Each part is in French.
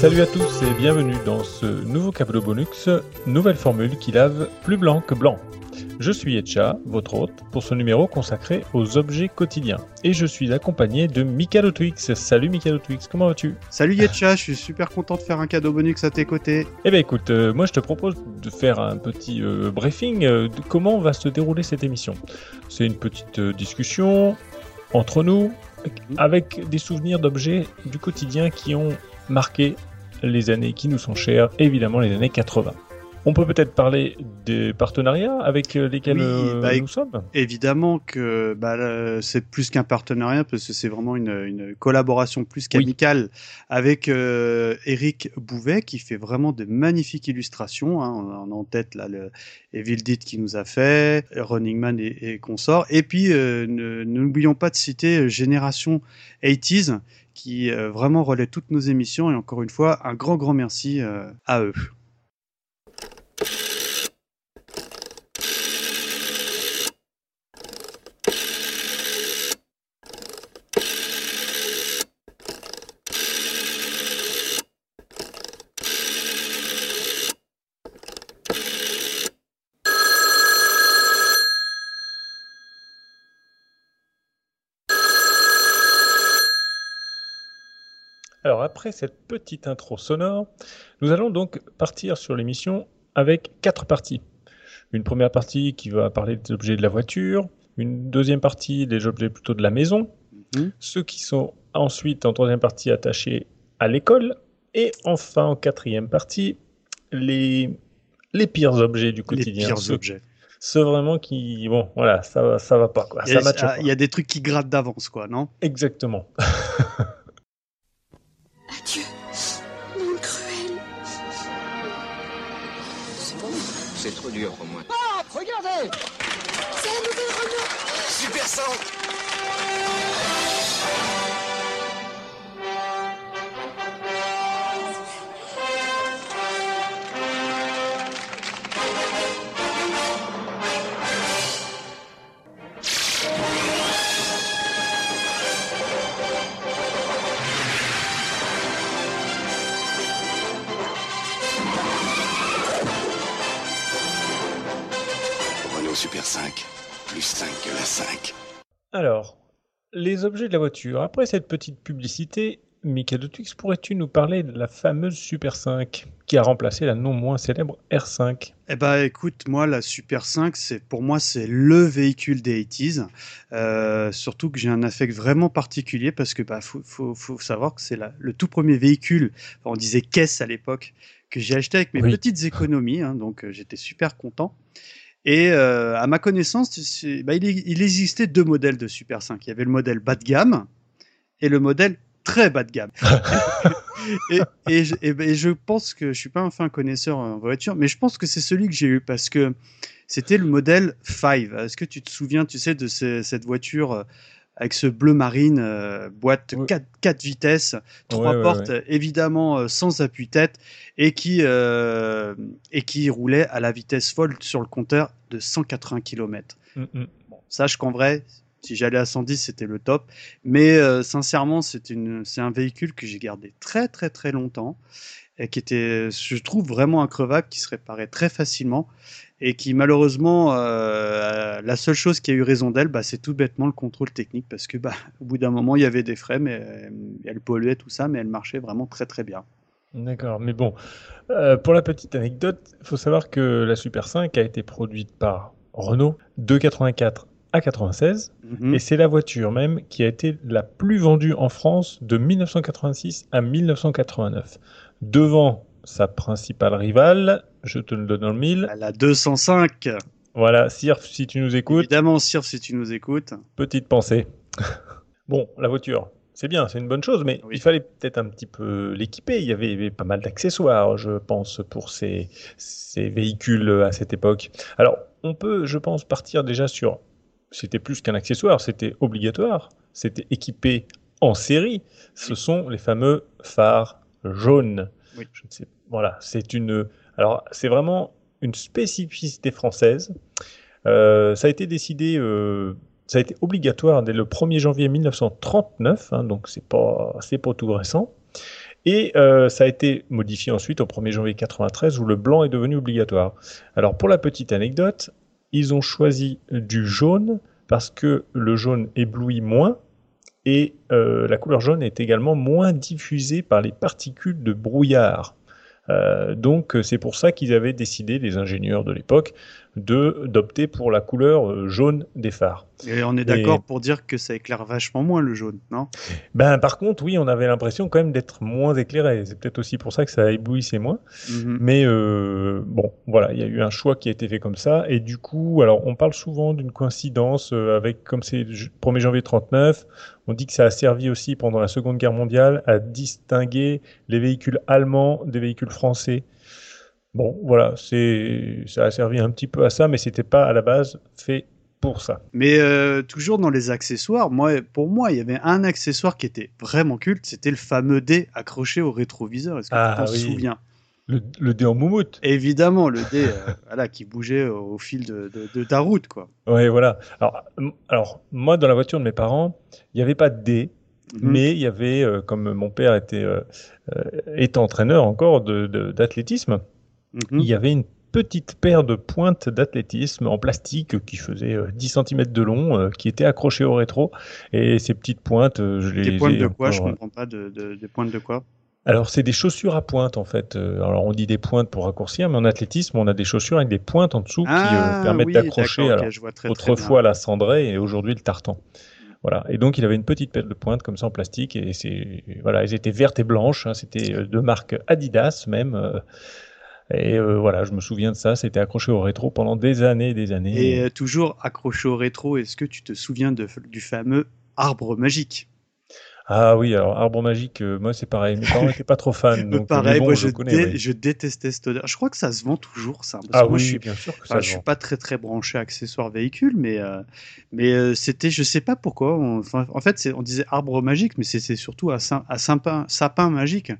Salut à tous et bienvenue dans ce nouveau Cablo Bonux, nouvelle formule qui lave plus blanc que blanc. Je suis Etcha, votre hôte, pour ce numéro consacré aux objets quotidiens. Et je suis accompagné de Mikado Twix. Salut Mikado Twix, comment vas-tu? Salut Yetcha, je suis super content de faire un cadeau bonus à tes côtés. Eh ben écoute, euh, moi je te propose de faire un petit euh, briefing euh, de comment va se dérouler cette émission. C'est une petite discussion entre nous, avec des souvenirs d'objets du quotidien qui ont marqué les années qui nous sont chères, évidemment les années 80. On peut peut-être parler des partenariats avec euh, lesquels Oui, euh, bah, nous sommes. Évidemment que bah, c'est plus qu'un partenariat parce que c'est vraiment une, une collaboration plus qu'amicale avec euh, Eric Bouvet qui fait vraiment de magnifiques illustrations. Hein. On a en tête là le Evil Dead qui nous a fait, Running Man et, et consorts. Et puis euh, n'oublions pas de citer euh, Génération 80s qui euh, vraiment relaie toutes nos émissions et encore une fois un grand grand merci euh, à eux. Alors après cette petite intro sonore, nous allons donc partir sur l'émission avec quatre parties. Une première partie qui va parler des objets de la voiture, une deuxième partie des objets plutôt de la maison, Mhm. ceux qui sont ensuite en troisième partie attachés à l'école, et enfin en quatrième partie, les, les pires objets du Les quotidien. pires ceux, objets. ceux vraiment qui, bon, voilà, ça, va- ça va pas quoi, Il y, ça a, matche pas. il y a des trucs qui grattent d'avance, quoi, non? Exactement. c'est trop dur pour moi. Regardez C'est la nouvelle Renault. Super 100 Super 5. Plus 5 que la 5. Alors, les objets de la voiture. Après cette petite publicité, Michael de Twix, pourrais-tu nous parler de la fameuse Super 5 qui a remplacé la non moins célèbre R5 Eh ben, écoute, moi, la Super 5, c'est pour moi, c'est le véhicule des 80s. Euh, surtout que j'ai un affect vraiment particulier parce que bah, faut, faut, faut savoir que c'est le tout premier véhicule, enfin, on disait caisse à l'époque, que j'ai acheté avec mes Oui. petites économies. hein, donc, euh, j'étais super content. Et euh, à ma connaissance, bah, il, existait deux modèles de Super 5. Il y avait le modèle bas de gamme et le modèle très bas de gamme. et, et je, et et je pense que je suis pas un fin connaisseur en voiture, mais je pense que c'est celui que j'ai eu parce que c'était le modèle 5. Est-ce que tu te souviens, tu sais, de ce- cette voiture euh, avec ce bleu marine, euh, boîte Oui. 4, vitesses, trois Ouais, ouais, portes, évidemment euh, sans appui-tête, et qui euh, et qui roulait à la vitesse folle sur le compteur de 180 km. Mm, mm. Bon, sache qu'en vrai, si j'allais à 110, c'était le top. Mais euh, sincèrement, c'est un véhicule que j'ai gardé très très très longtemps et qui était, je trouve, vraiment increvable, qui se réparait très facilement et qui malheureusement, euh, la seule chose qui a eu raison d'elle, bah, c'est tout bêtement le contrôle technique parce que bah, au bout d'un moment, il y avait des frais, mais euh, elle polluait tout ça, mais elle marchait vraiment très très bien. D'accord, mais bon, euh, pour la petite anecdote, il faut savoir que la Super 5 a été produite par Renault de 84 à 96, Mhm. et c'est la voiture même qui a été la plus vendue en France de 1986 à 1989. Devant sa principale rivale, je te le donne dans le mille, La 205, voilà, Sirf, si tu nous écoutes, évidemment, Sir, si tu nous écoutes. petite pensée. bon, la voiture, c'est bien, c'est une bonne chose, mais Oui. il fallait peut-être un petit peu l'équiper. Il y avait, il y avait pas mal d'accessoires, je pense, pour ces, ces véhicules à cette époque. Alors, on peut, je pense, partir déjà sur. C'était plus qu'un accessoire, c'était obligatoire. C'était équipé en série. Ce sont les fameux phares jaunes. Oui. Je ne sais, voilà, c'est une. Alors, c'est vraiment une spécificité française. Euh, ça a été décidé, euh, ça a été obligatoire dès le 1er janvier 1939, hein, donc c'est pas, c'est pas tout récent. Et euh, ça a été modifié ensuite au 1er janvier 93 où le blanc est devenu obligatoire. Alors pour la petite anecdote, ils ont choisi du jaune parce que le jaune éblouit moins et euh, la couleur jaune est également moins diffusée par les particules de brouillard. Euh, donc c'est pour ça qu'ils avaient décidé, les ingénieurs de l'époque, d'opter pour la couleur euh, jaune des phares. Et on est d'accord pour dire que ça éclaire vachement moins le jaune, non? Ben par contre, oui, on avait l'impression quand même d'être moins éclairé. C'est peut-être aussi pour ça que ça éblouissait moins. Mhm. Mais euh, bon, voilà, il y a eu un choix qui a été fait comme ça. Et du coup, alors on parle souvent d'une coïncidence euh, avec, comme c'est le 1er janvier 39, on dit que ça a servi aussi pendant la Seconde Guerre mondiale à distinguer les véhicules allemands des véhicules français. Bon, voilà, c'est ça a servi un petit peu à ça, mais c'était pas à la base fait pour ça. Mais euh, toujours dans les accessoires, moi, pour moi, il y avait un accessoire qui était vraiment culte, c'était le fameux dé accroché au rétroviseur. Est-ce que Ah, tu t'en oui. souviens? Le, le dé en moumoute. Évidemment, le dé euh, voilà, qui bougeait au fil de, de- de ta route. quoi. Ouais, voilà. Alors, moi, dans la voiture de mes parents, il n'y avait pas de dé, Mhm. mais il y avait, euh, comme mon père était, euh, est entraîneur encore de- de- d'athlétisme, Mhm. il y avait une petite paire de pointes d'athlétisme en plastique qui faisait euh, 10 cm de long, qui était accrochée au rétro. Et ces petites pointes, je les Des pointes ai de quoi? Je encore- comprends pas. De, de- des pointes de quoi? Alors, c'est des chaussures à pointe, en fait. Euh, Alors, on dit des pointes pour raccourcir, mais en athlétisme, on a des chaussures avec des pointes en dessous qui euh, permettent Ah oui, d'accrocher. autrefois la cendrée et aujourd'hui le tartan. Voilà. Et donc il avait une petite paire de pointe comme ça en plastique et c'est voilà, elles étaient vertes et blanches. hein, C'était euh, de marque Adidas même. euh, et euh, voilà, je me souviens de ça. C'était accroché au rétro pendant des années et des années. Et euh, toujours accroché au rétro, est-ce que tu te souviens de- du fameux arbre magique? Ah oui, alors arbre magique, euh, moi c'est pareil. Mes parents n'étaient pas trop fans. Donc, Pareil, mais bon, moi je je, connais. dé- je détestais cette odeur. Je crois que ça se vend toujours, ça. parce Ah moi, oui, je suis, bien sûr que enfin, ça je se suis vend. pas très très branché accessoires véhicules, mais euh, mais euh, c'était, je sais pas pourquoi. on- enfin, en fait, c'est- on disait arbre magique, mais c'était surtout à, sa- à sapin, sapin magique. Euh,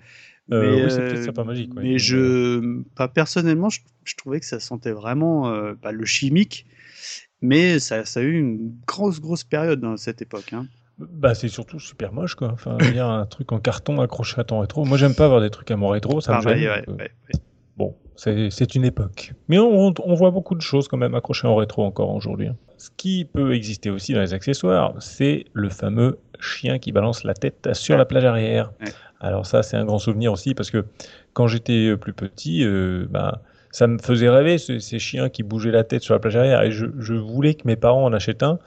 mais, oui, c'est euh, peut-être sapin magique. Mais je, pas personnellement, je, je trouvais que ça sentait vraiment euh, bah, le chimique. Mais ça, ça a eu une grosse grosse période dans cette époque. Hein. Bah, c'est surtout super moche quoi. Enfin, il y a un truc en carton accroché à ton rétro. Moi j'aime pas avoir des trucs à mon rétro, ça me gêne. ouais, donc, ouais, ouais. Bon, c'est une époque. Mais on, on voit beaucoup de choses quand même accrochées en rétro encore aujourd'hui. hein. Ce qui peut exister aussi dans les accessoires, c'est le fameux chien qui balance la tête sur la plage arrière. Alors ça, c'est un grand souvenir aussi parce que quand j'étais euh, plus petit, euh, bah, ça me faisait rêver ce- ces chiens qui bougeaient la tête sur la plage arrière et je, je voulais que mes parents en achètent un.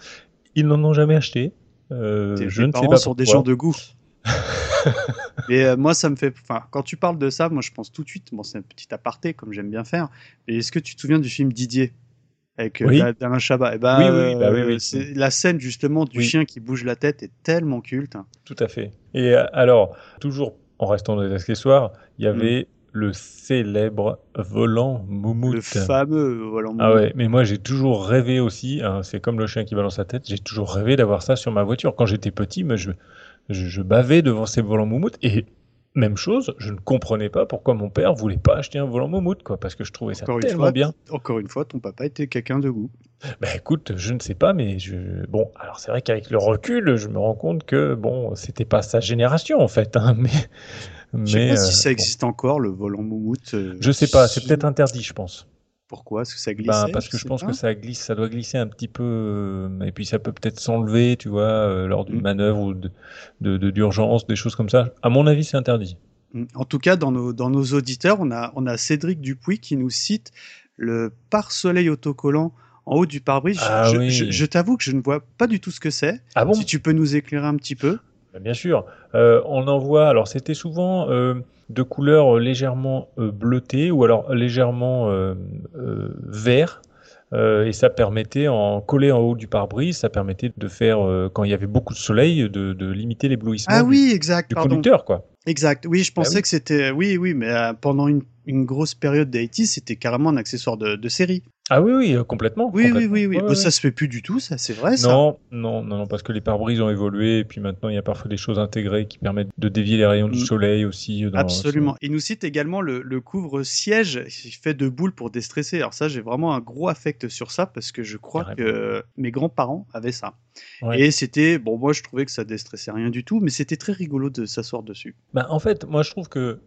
Ils n'en ont jamais acheté. Euh, Tes- je tes ne sais pas sont des gens de goût. Mais euh, moi, ça me fait. Enfin, quand tu parles de ça, moi, je pense tout de suite. Bon, c'est un petit aparté, comme j'aime bien faire. Mais est-ce que tu te souviens du film Didier avec euh, Oui. Alain Chabat? Eh ben, Oui, oui, oui, bah oui, La scène justement du chien qui bouge la tête est tellement culte. Tout à fait. Et alors, toujours en restant dans les accessoires, il y avait le célèbre volant Moumout. Le fameux volant. Ah ouais, mais moi j'ai toujours rêvé aussi, hein, c'est comme le chien qui balance sa tête, j'ai toujours rêvé d'avoir ça sur ma voiture. Quand j'étais petit, mais je, je, je bavais devant ces volants Moumout et même chose, je ne comprenais pas pourquoi mon père voulait pas acheter un volant Moumout, quoi, parce que je trouvais ça Encore tellement fois, bien. Encore une fois, ton papa était quelqu'un de goût. Bah écoute, je ne sais pas, mais je bon, alors c'est vrai qu'avec le recul, je me rends compte que bon, c'était pas sa génération en fait, hein, mais Je sais mais pas si euh, ça bon. existe encore le volant moumoute. euh, Je sais pas, c'est peut-être interdit, je pense. Pourquoi? Parce que ça. Ben, parce que je pense pas. que ça glisse, ça doit glisser un petit peu, euh, et puis ça peut peut-être s'enlever, tu vois, euh, lors d'une Mm. manœuvre ou de de- de- d'urgence, des choses comme ça. À mon avis, c'est interdit. Mm. En tout cas, dans nos, dans nos auditeurs, on a, on a Cédric Dupuis qui nous cite le pare-soleil autocollant en haut du pare-brise. Je- Ah je oui. je, je t'avoue que je ne vois pas du tout ce que c'est. Ah bon? Si tu peux nous éclairer un petit peu. Ben, Bien sûr. Euh, on en voit, alors c'était souvent euh, de couleur légèrement euh, bleutée ou alors légèrement vert. Et ça permettait, en collé en haut du pare-brise, ça permettait de faire, quand il y avait beaucoup de soleil, de, de limiter l'éblouissement Ah du, oui, exact, du conducteur, quoi. Exact. Oui, je pensais oui. que c'était. Oui, oui, mais pendant une, une grosse période d'Haïti, c'était carrément un accessoire de, de série. Ah oui, oui, euh, complètement. Oui, oui, complètement. oui, oui. Ouais, Bah, ouais. Ça se fait plus du tout, ça, c'est vrai, ça. Non, non, non, parce que les pare-brises ont évolué et puis maintenant il y a parfois des choses intégrées qui permettent de dévier les rayons du Mm. soleil aussi. euh, Dans, Absolument. Il nous cite également le, le couvre-siège fait de boules pour déstresser. Alors ça, j'ai vraiment un gros affect sur ça parce que je crois Carrément. que mes grands-parents avaient ça. Ouais. Et c'était, bon, moi je trouvais que ça déstressait rien du tout, mais c'était très rigolo de s'asseoir dessus. Bah, en fait, moi je trouve que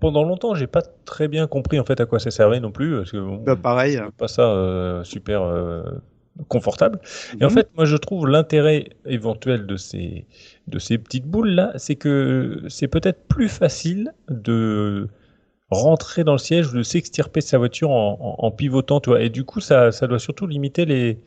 pendant longtemps, j'ai pas très bien compris en fait à quoi ça servait non plus, parce que bon, Bah pareil. pas ça euh, super euh, confortable. Et en Mhm. fait, moi je trouve l'intérêt éventuel de ces de ces petites boules là, c'est que c'est peut-être plus facile de rentrer dans le siège, de s'extirper de sa voiture en, en- en pivotant, tu vois. Et du coup, ça, ça doit surtout limiter les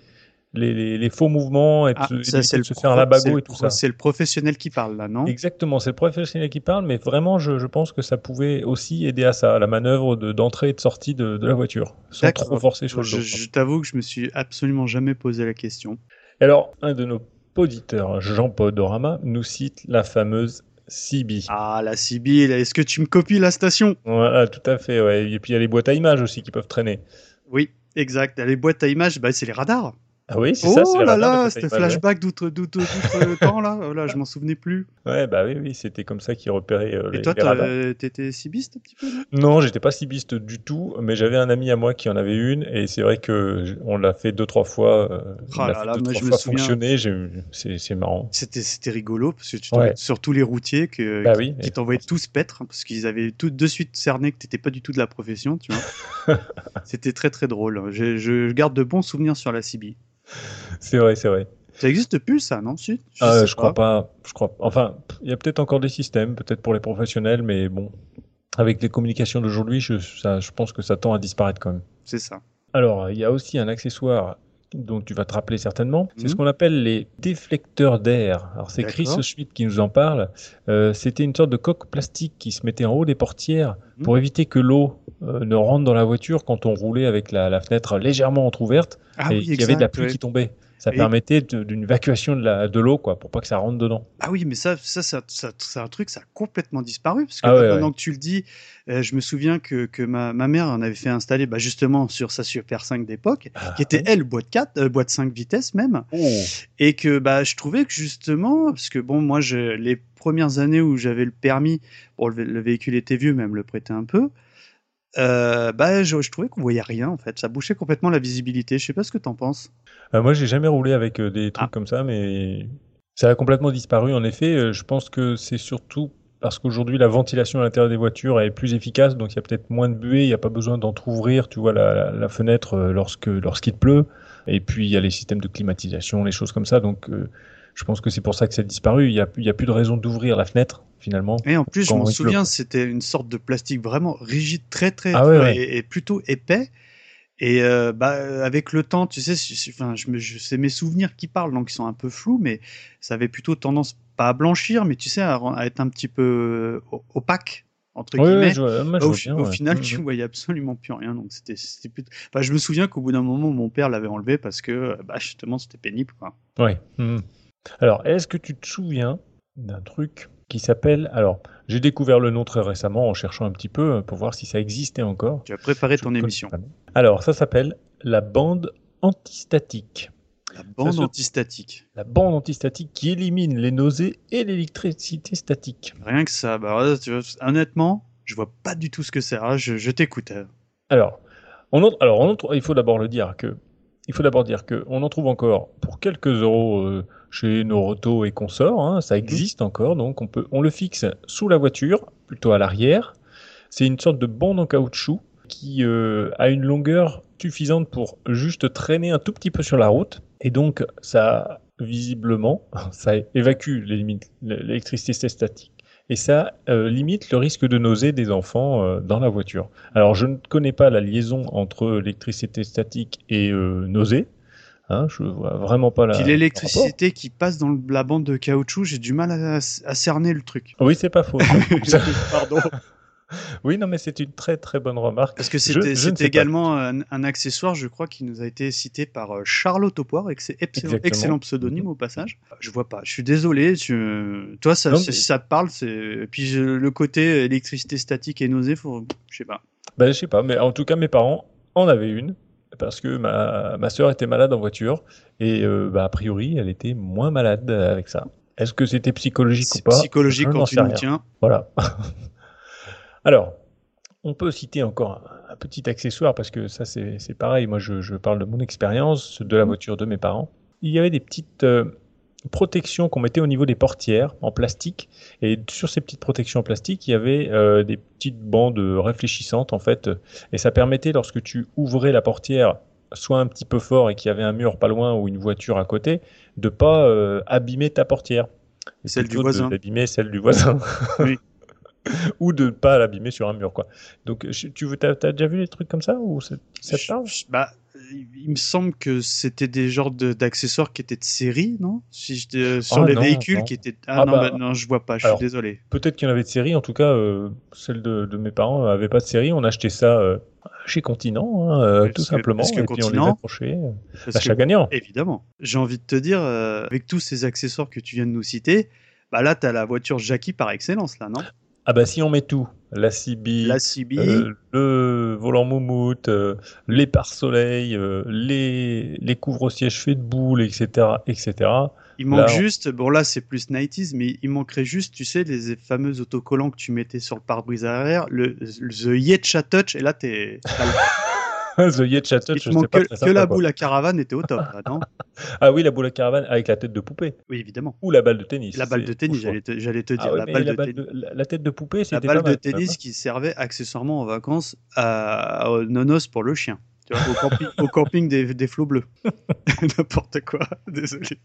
les, les- les faux mouvements et de Ah, se, ça, éviter c'est de le, se faire labago et tout ça. c'est le professionnel qui parle là, non? Exactement, c'est le professionnel qui parle, mais vraiment, je, je pense que ça pouvait aussi aider à ça, à la manœuvre de- d'entrée et de sortie de, de la voiture, sans trop forcer sur le Je, dos. je t'avoue que je me suis absolument jamais posé la question. Alors, un de nos auditeurs, Jean Podorama, nous cite la fameuse CB. Ah, la Sibylle, est-ce que tu me copies la station? Voilà, tout à fait, ouais. Et puis il y a les boîtes à images aussi qui peuvent traîner. Oui, exact. Les boîtes à images, bah, c'est les radars. Ah oui, c'est Oh ça, les là là, ouais. flashback d'outre d'outre-temps là, oh là, je m'en souvenais plus. Ouais, bah oui, oui, c'était comme ça qu'ils repéraient euh, les, Et toi, t'étais cibiste un petit peu non? J'étais pas cibiste du tout, mais j'avais un ami à moi qui en avait une, et c'est vrai que on l'a fait deux trois fois, euh, on Ah l'a là fait là, deux trois je fois fonctionner. C'est c'est marrant. C'était c'était rigolo parce que tu Ouais. sur tous les routiers que, Bah qui, oui, qui et- t'envoyaient tous pêtre hein, parce qu'ils avaient tout de suite cerné que t'étais pas du tout de la profession, tu vois. C'était très très drôle. Je, je garde de bons souvenirs sur la CB. C'est vrai, c'est vrai. Ça existe plus ça, non Si Ah, sais je crois pas. Je crois. Enfin, il y a peut-être encore des systèmes, peut-être pour les professionnels, mais bon, avec les communications d'aujourd'hui, je, ça- je pense que ça tend à disparaître quand même. C'est ça. Alors, il y a aussi un accessoire dont tu vas te rappeler certainement, c'est Mhm. ce qu'on appelle les déflecteurs d'air. Alors c'est Chris. Schmidt qui nous en parle. Euh, C'était une sorte de coque plastique qui se mettait en haut des portières Mhm. pour éviter que l'eau euh, ne rentre dans la voiture quand on roulait avec la, la fenêtre légèrement entrouverte Ah et oui, qu'il y avait de la pluie ouais. qui tombait. Ça Et- permettait d'une évacuation de la- de l'eau, quoi, pour pas que ça rentre dedans. Ah oui, mais ça, ça, ça, ça- c'est un truc, ça a complètement disparu. Parce que Ah ouais, ouais. que tu le dis, euh, je me souviens que, que ma, ma mère en avait fait installer bah, justement sur sa Super 5 d'époque, qui était elle boîte 4, euh, boîte 5 vitesses même, Oh. et que bah, je trouvais que justement, parce que bon, moi, je, les premières années où j'avais le permis, bon, le, vé- le véhicule était vieux, mais elle me le prêtait un peu. euh, bah, je, je trouvais qu'on voyait rien en fait, ça bouchait complètement la visibilité. Je sais pas ce que t'en penses. Euh, moi, j'ai jamais roulé avec euh, des trucs Ah. comme ça, mais ça a complètement disparu. En effet, Euh, je pense que c'est surtout parce qu'aujourd'hui, la ventilation à l'intérieur des voitures est plus efficace, donc il y a peut-être moins de buée, il n'y a pas besoin d'entrouvrir, tu vois, la, la- la fenêtre euh, lorsque lorsqu'il pleut. Et puis, il y a les systèmes de climatisation, les choses comme ça. Donc, euh, je pense que c'est pour ça que ça a disparu. Il n'y a, y a plus de raison d'ouvrir la fenêtre, finalement. Et en plus, je m'en souviens, c'était une sorte de plastique vraiment rigide, très très Ah ouais, ouais. Et, et plutôt épais. Et euh, bah, avec le temps, tu sais, je- enfin, je je- c'est mes souvenirs qui parlent, donc ils sont un peu flous, mais ça avait plutôt tendance pas à blanchir, mais tu sais, à, à être un petit peu euh, opaque entre Oui, guillemets. oui, vois- au, vois fi- bien, au ouais. final, Mhm. tu voyais absolument plus rien, donc c'était c'était. Enfin, je me souviens qu'au bout d'un moment, mon père l'avait enlevé parce que, euh, bah, justement, c'était pénible, quoi. Ouais. mhm. Alors, est-ce que tu te souviens d'un truc qui s'appelle. Alors, j'ai découvert le nom très récemment en cherchant un petit peu euh, pour voir si ça existait encore. Tu as préparé Je ton émission. pas. Alors, ça s'appelle la bande antistatique. La bande antistatique. La bande antistatique qui élimine les nausées et l'électricité statique. Rien que ça. Bah, ouais, tu vois, honnêtement, je vois pas du tout ce que c'est. Ah, je je t'écoute. euh. Alors, on en, alors on en il faut d'abord le dire que il faut d'abord dire que on en trouve encore pour quelques euros euh, chez Noroto et consorts. hein, ça existe encore, donc on peut on le fixe sous la voiture, plutôt à l'arrière. C'est une sorte de bande en caoutchouc qui euh, a une longueur suffisante pour juste traîner un tout petit peu sur la route. Et donc, ça, visiblement, ça évacue l'électricité statique. Et ça euh, limite le risque de nausée des enfants euh, dans la voiture. Alors, je ne connais pas la liaison entre l'électricité statique et nausée. Hein, je vois vraiment pas la. Puis l'électricité qui passe dans la bande de caoutchouc, j'ai du mal à, à cerner le truc. Oui, c'est pas faux. Pardon. Oui, non, mais c'est une très très bonne remarque. Parce que pas. également un, un accessoire, je crois, qui nous a été cité par euh, Charlotte Opoire, et que c'est excellent, pseudonyme au passage. Je vois pas, je suis désolé. tu- Toi, ça, Non, si mais- ça te parle, c'est. Puis je- le côté électricité statique et nausée, faut... je sais pas. Ben, je sais pas, mais en tout cas, mes parents en avaient une parce que ma, ma soeur était malade en voiture et euh, bah, a priori, elle était moins malade avec ça. Est-ce que c'était psychologique ou C'est pas? psychologique quand tu nous tiens. Voilà. Alors, on peut citer encore un, un petit accessoire parce que ça, c'est c'est pareil. Moi, je, je parle de mon expérience, de la voiture de mes parents. Il y avait des petites euh, protections qu'on mettait au niveau des portières en plastique. Et sur ces petites protections en plastique, il y avait euh, des petites bandes réfléchissantes, en fait. Et ça permettait, lorsque tu ouvrais la portière, soit un petit peu fort et qu'il y avait un mur pas loin ou une voiture à côté, de pas euh, abîmer ta portière. Et Celle du voisin. D'abîmer celle du voisin. Oui. ou de ne pas l'abîmer sur un mur, quoi. Donc, tu veux, t'as, t'as déjà vu des trucs comme ça ou ça, ça te parle bah, il me semble que c'était des genres de- d'accessoires qui étaient de série, non? Si je, euh, Sur Ah, les non, véhicules non. qui étaient. Ah, Ah, non, bah, bah, non, je vois pas, je suis désolé. Peut-être qu'il y en avait de série. En tout cas, euh, celle de, de mes parents n'avait pas de série. On achetait ça euh, chez Continent, hein, tout que- simplement. que et puis on les Continent, accrochait. gagnant. Évidemment. J'ai envie de te dire, avec tous ces accessoires que tu viens de nous citer, bah là, tu as la voiture Jackie par excellence, là, non? Ah bah si on met tout, la CB, La CB, euh, le volant moumoute, euh, les pare-soleil, euh, les, les couvre-sièges faits de boules, etc., etc. il manque là, juste, bon là c'est plus 90s, mais il manquerait juste, tu sais, les fameux autocollants que tu mettais sur le pare-brise arrière, le, le The Yetcha Touch, et là, t'es. The je sais pas que, la boule à caravane était au top, là, non Ah oui, la boule à caravane avec la tête de poupée. Oui, évidemment. Ou la balle de tennis. La balle de tennis, j'allais te, dire. Ah ouais, la, balle la, de balle la- la tête de poupée, La c'était balle pas mal, de tennis qui servait accessoirement en vacances à, au nonos pour le chien. Tu vois, au, camping, au camping des, des flots bleus. N'importe quoi, désolé.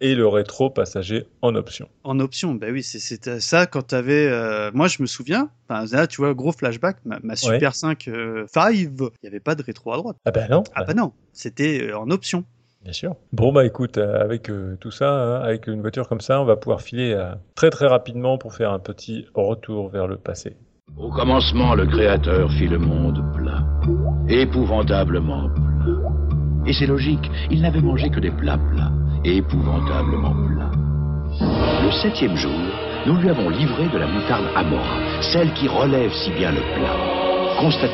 Et le rétro passager en option. En option, bah oui, c'est- c'était ça quand t'avais. Euh, moi, je me souviens, là, tu vois, gros flashback, ma, ma Super 5 euh, 5, il n'y avait pas de rétro à droite. Ah ben non, Ah bah non, c'était euh, en option. bien sûr. Bon bah écoute, euh, avec euh, tout ça, hein, avec une voiture comme ça, on va pouvoir filer euh, très très rapidement pour faire un petit retour vers le passé. Au commencement, le Créateur fit le monde épouvantablement plat. Et c'est logique, il n'avait mangé que des plats plats, épouvantablement plats. Le septième jour, nous lui avons livré de la moutarde Amora, celle qui relève si bien le plat. Constatez.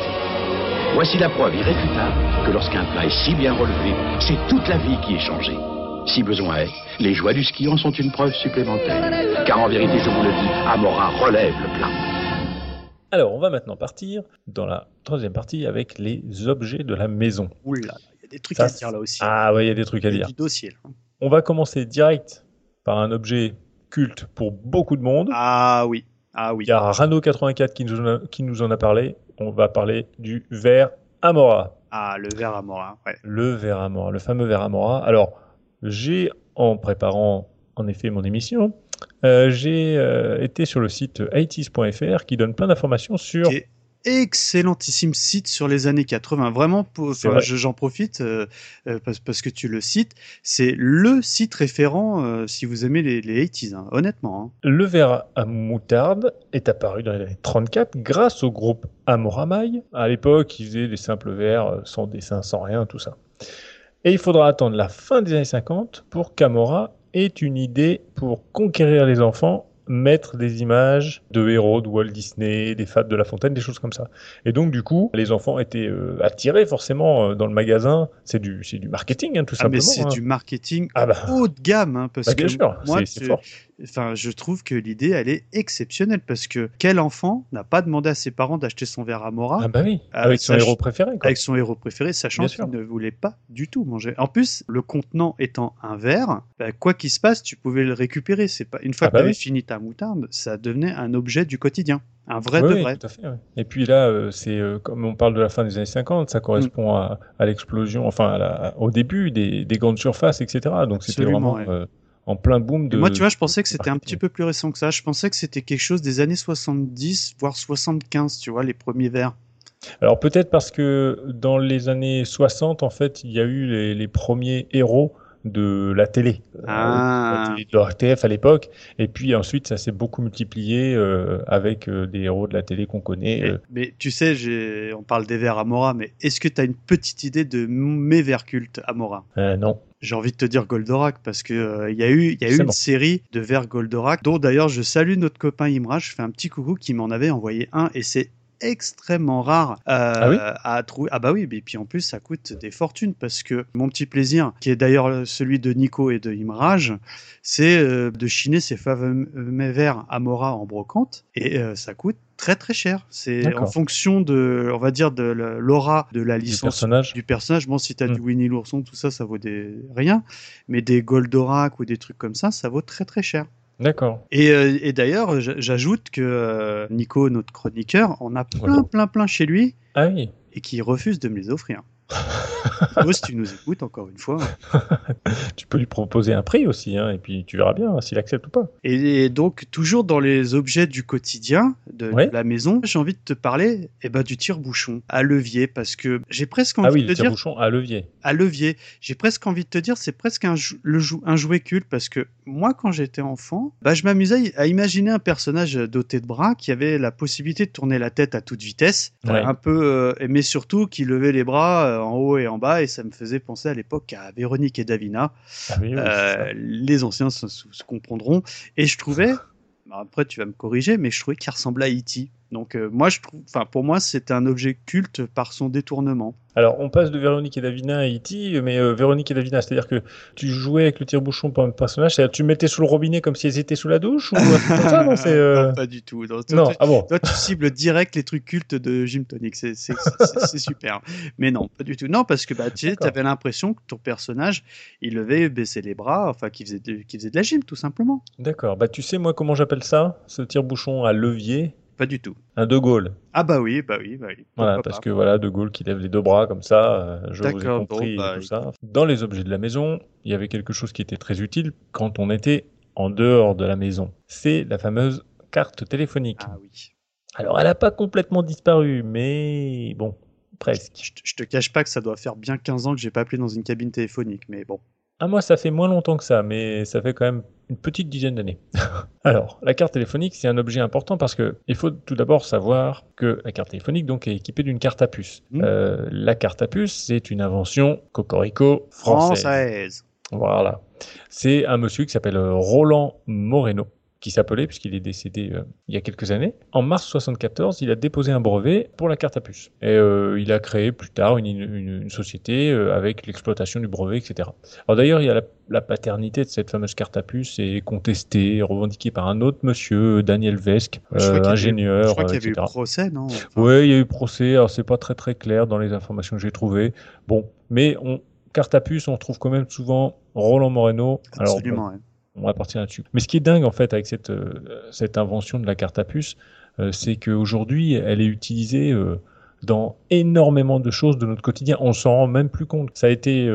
Voici la preuve irréfutable que lorsqu'un plat est si bien relevé, c'est toute la vie qui est changée. Si besoin est, les joies du ski sont une preuve supplémentaire. Car en vérité, je vous le dis, Amora relève le plat. Alors on va maintenant partir dans la troisième partie avec les objets de la maison. Oula, il y a des trucs Ça, à dire là aussi. Ah ouais, il y a des trucs à dire. du dossier. On va commencer direct par un objet culte pour beaucoup de monde. Ah oui, ah oui. Il y a Rano84 qui nous, a, qui nous en a parlé. On va parler du verre Amora. Ah, le verre Amora, ouais. Le verre Amora, le fameux verre Amora. Alors, j'ai, en préparant en effet mon émission, euh, j'ai euh, été sur le site 80s.fr qui donne plein d'informations sur. Excellentissime site sur les années 80. Vraiment, vrai. je- j'en profite euh, parce, parce que tu le cites. C'est le site référent euh, si vous aimez les, les 80s, hein, honnêtement. hein. Le verre à moutarde est apparu dans les années 34 grâce au groupe Amoramaï. À l'époque, ils faisaient des simples verres sans dessin, sans rien, tout ça. Et il faudra attendre la fin des années 50 pour qu'Amora ait une idée pour conquérir les enfants, mettre des images de héros de Walt Disney, des fades de La Fontaine, des choses comme ça. Et donc, du coup, les enfants étaient euh, attirés forcément euh, dans le magasin. C'est du, du marketing, hein, tout Ah, mais simplement. c'est hein. du marketing Ah bah, haut de gamme. hein, parce bah, bien que sûr, moi, c'est- fort. Enfin, je trouve que l'idée, elle est exceptionnelle parce que quel enfant n'a pas demandé à ses parents d'acheter son verre Amora Ah bah oui, Ah, avec son héros préféré. Quoi. avec son héros préféré, sachant qu'il ne voulait pas du tout manger. En plus, le contenant étant un verre, bah, quoi qu'il se passe, tu pouvais le récupérer. C'est pas une fois Ah que bah tu avais oui. fini ta moutarde, ça devenait un objet du quotidien, un vrai Oui, de oui, vrai. tout à fait. Et puis là, euh, c'est euh, comme on parle de la fin des années 50, ça correspond à, à l'explosion, enfin à la- au début des, des grandes surfaces, etc. Donc c'était vraiment ouais. euh, en plein boom Et de. moi, tu vois, je pensais que c'était un petit peu plus récent que ça. Je pensais que c'était quelque chose des années 70, voire 75, tu vois, les premiers verres. Alors peut-être parce que dans les années 60, en fait, il y a eu les, les premiers héros de la télé, euh, Ah. la télé de RTF à l'époque. Et puis ensuite, ça s'est beaucoup multiplié euh, avec euh, des héros de la télé qu'on connaît. Mais, euh. mais tu sais, on parle des vers Amora, mais est-ce que tu as une petite idée de mes vers cultes Amora? Non. J'ai envie de te dire Goldorak parce que euh, il y a eu, il y a eu une série de vers Goldorak dont d'ailleurs je salue notre copain Imra. Je fais un petit coucou qui m'en avait envoyé un et c'est extrêmement rare euh, Ah oui à trouver. Ah bah oui, et puis en plus ça coûte des fortunes parce que mon petit plaisir, qui est d'ailleurs celui de Nico et de Imraj, c'est euh, de chiner ces fameux vers Amora en brocante et euh, ça coûte très très cher. C'est en fonction de, on va dire, de la- l'aura de la Du licence personnage. du personnage. Bon, si t'as Mm. du Winnie l'ourson, tout ça, ça vaut des rien. Mais des Goldorak ou des trucs comme ça, ça vaut très très cher. D'accord. Et, euh, et d'ailleurs, j'ajoute que euh, Nico, notre chroniqueur, en a plein, Voilà. plein, plein chez lui Ah oui. et qui refuse de me les offrir. Si tu nous écoutes, encore une fois. Tu peux lui proposer un prix aussi, hein, et puis tu verras bien s'il accepte ou pas. Et, donc, toujours dans les objets du quotidien de, la maison, j'ai envie de te parler eh ben, du tire-bouchon à levier parce que j'ai presque envie Ah oui, de te dire tire-bouchon à levier. à levier. J'ai presque envie de te dire, c'est presque un, jou- le jou- un jouet culte parce que moi, quand j'étais enfant, bah, je m'amusais à imaginer un personnage doté de bras qui avait la possibilité de tourner la tête à toute vitesse, euh, Ouais. un peu, euh, mais surtout qui levait les bras euh, en haut et en bas, et ça me faisait penser à l'époque à Véronique et Davina. Ah oui, oui, Euh, les anciens se, se- se comprendront. Et je trouvais, bah, après tu vas me corriger, mais je trouvais qu'il ressemblait à E.T. Donc euh, moi, je trouve, enfin pour moi, c'est un objet culte par son détournement. Alors, on passe de Véronique et Davina à E.T., mais euh, Véronique et Davina, c'est-à-dire que tu jouais avec le tire-bouchon pour un personnage, c'est-à-dire tu mettais sous le robinet comme si elles étaient sous la douche ou ça, non, c'est, euh, Non, pas du tout. Non, toi, Non, toi, ah bon. toi, tu cibles direct les trucs cultes de Jim Tonic. C'est super. Mais non, pas du tout. Non, parce que bah, tu avais l'impression que ton personnage, il levait, baissait les bras, enfin, qu'il faisait, de, qu'il faisait de la gym, tout simplement. D'accord. Bah, tu sais, moi, comment j'appelle ça Ce tire-bouchon à levier? Pas du tout. Un De Gaulle. Ah bah oui, bah oui, bah oui. Voilà, parce pas. que voilà, De Gaulle qui lève les deux bras comme ça, euh, je vous ai compris bon, bah, et tout ça. Dans les objets de la maison, il y avait quelque chose qui était très utile quand on était en dehors de la maison. C'est la fameuse carte téléphonique. Ah oui. Alors, elle n'a pas complètement disparu, mais bon, presque. Je, te- je te cache pas que ça doit faire bien 15 ans que j'ai pas appelé dans une cabine téléphonique, mais bon. Ah, moi, ça fait moins longtemps que ça, mais ça fait quand même une petite dizaine d'années. Alors, la carte téléphonique, c'est un objet important parce que il faut tout d'abord savoir que la carte téléphonique donc est équipée d'une carte à puce. Mhm. Euh, la carte à puce, c'est une invention cocorico française. Française. Voilà. C'est un monsieur qui s'appelle Roland Moreno, qui s'appelait, puisqu'il est décédé euh, il y a quelques années. En mars 74, il a déposé un brevet pour la carte à puce. Et euh, il a créé plus tard une, une- une société euh, avec l'exploitation du brevet, etc. Alors d'ailleurs, il y a la, la paternité de cette fameuse carte à puce est contestée, revendiquée par un autre monsieur, Daniel Vesque, Je crois qu'il y avait- ingénieur, Je crois qu'il y euh, avait eu procès, non Enfin, Oui, il y a eu procès. Alors, c'est pas très très clair dans les informations que j'ai trouvées. Bon, mais on, carte à puce, on trouve quand même souvent Roland Moreno. Alors, bon, Absolument. ouais. On va partir là-dessus. Mais ce qui est dingue en fait avec cette, euh, cette invention de la carte à puce, euh, c'est qu'aujourd'hui, elle est utilisée euh, dans énormément de choses de notre quotidien. On s'en rend même plus compte. Ça a été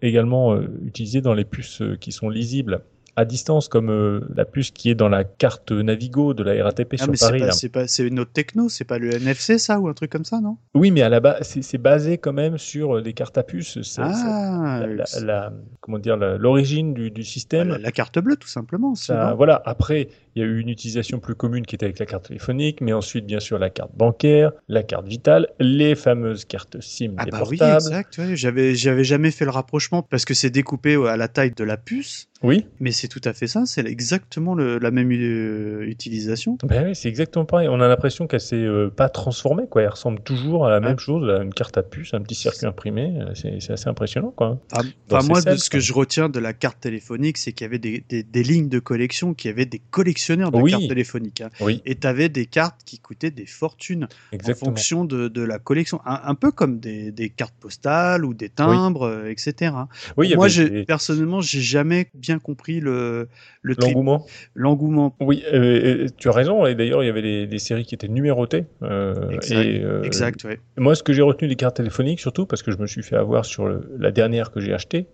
également utilisé dans les puces qui sont lisibles à distance, comme euh, la puce qui est dans la carte Navigo de la RATP Ah, sur mais Paris. c'est une autre techno, c'est pas le NFC ça ou un truc comme ça, non? Oui, mais à la base, c'est basé quand même sur euh, des cartes à puce. C'est- Ah, la, la- comment dire, l'origine du, du système. la, la carte bleue tout simplement. Ça- voilà. Après, il y a eu une utilisation plus commune qui était avec la carte téléphonique, mais ensuite, bien sûr, la carte bancaire, la carte vitale, les fameuses cartes SIM Ah des bah oui, portables. exact. ouais. J'avais, j'avais jamais fait le rapprochement parce que c'est découpé à la taille de la puce, Oui, mais c'est tout à fait ça. C'est exactement le- la même euh, utilisation. ben oui, c'est exactement pareil. On a l'impression qu'elle s'est euh, pas transformée, quoi. Elle ressemble toujours à la Ah. même chose, à une carte à puce, un petit circuit imprimé. C'est assez impressionnant, quoi. Enfin, Dans enfin, moi, de ce que je retiens de la carte téléphonique, c'est qu'il y avait des, des- des lignes de collection, qu'il y avait des collectionneurs de Oui. cartes téléphoniques. hein. Oui, Et tu avais des cartes qui coûtaient des fortunes en fonction de, de la collection. Un, un peu comme des, des cartes postales ou des timbres, euh, etc. Oui, Moi, avait personnellement, j'ai jamais bien compris le, l'engouement. l'engouement. Oui, euh, tu as raison. Et d'ailleurs, il y avait des, séries qui étaient numérotées. euh, Exact, et, euh, Exact, ouais. Moi, ce que j'ai retenu des cartes téléphoniques, surtout parce que je me suis fait avoir sur le- la dernière que j'ai achetée,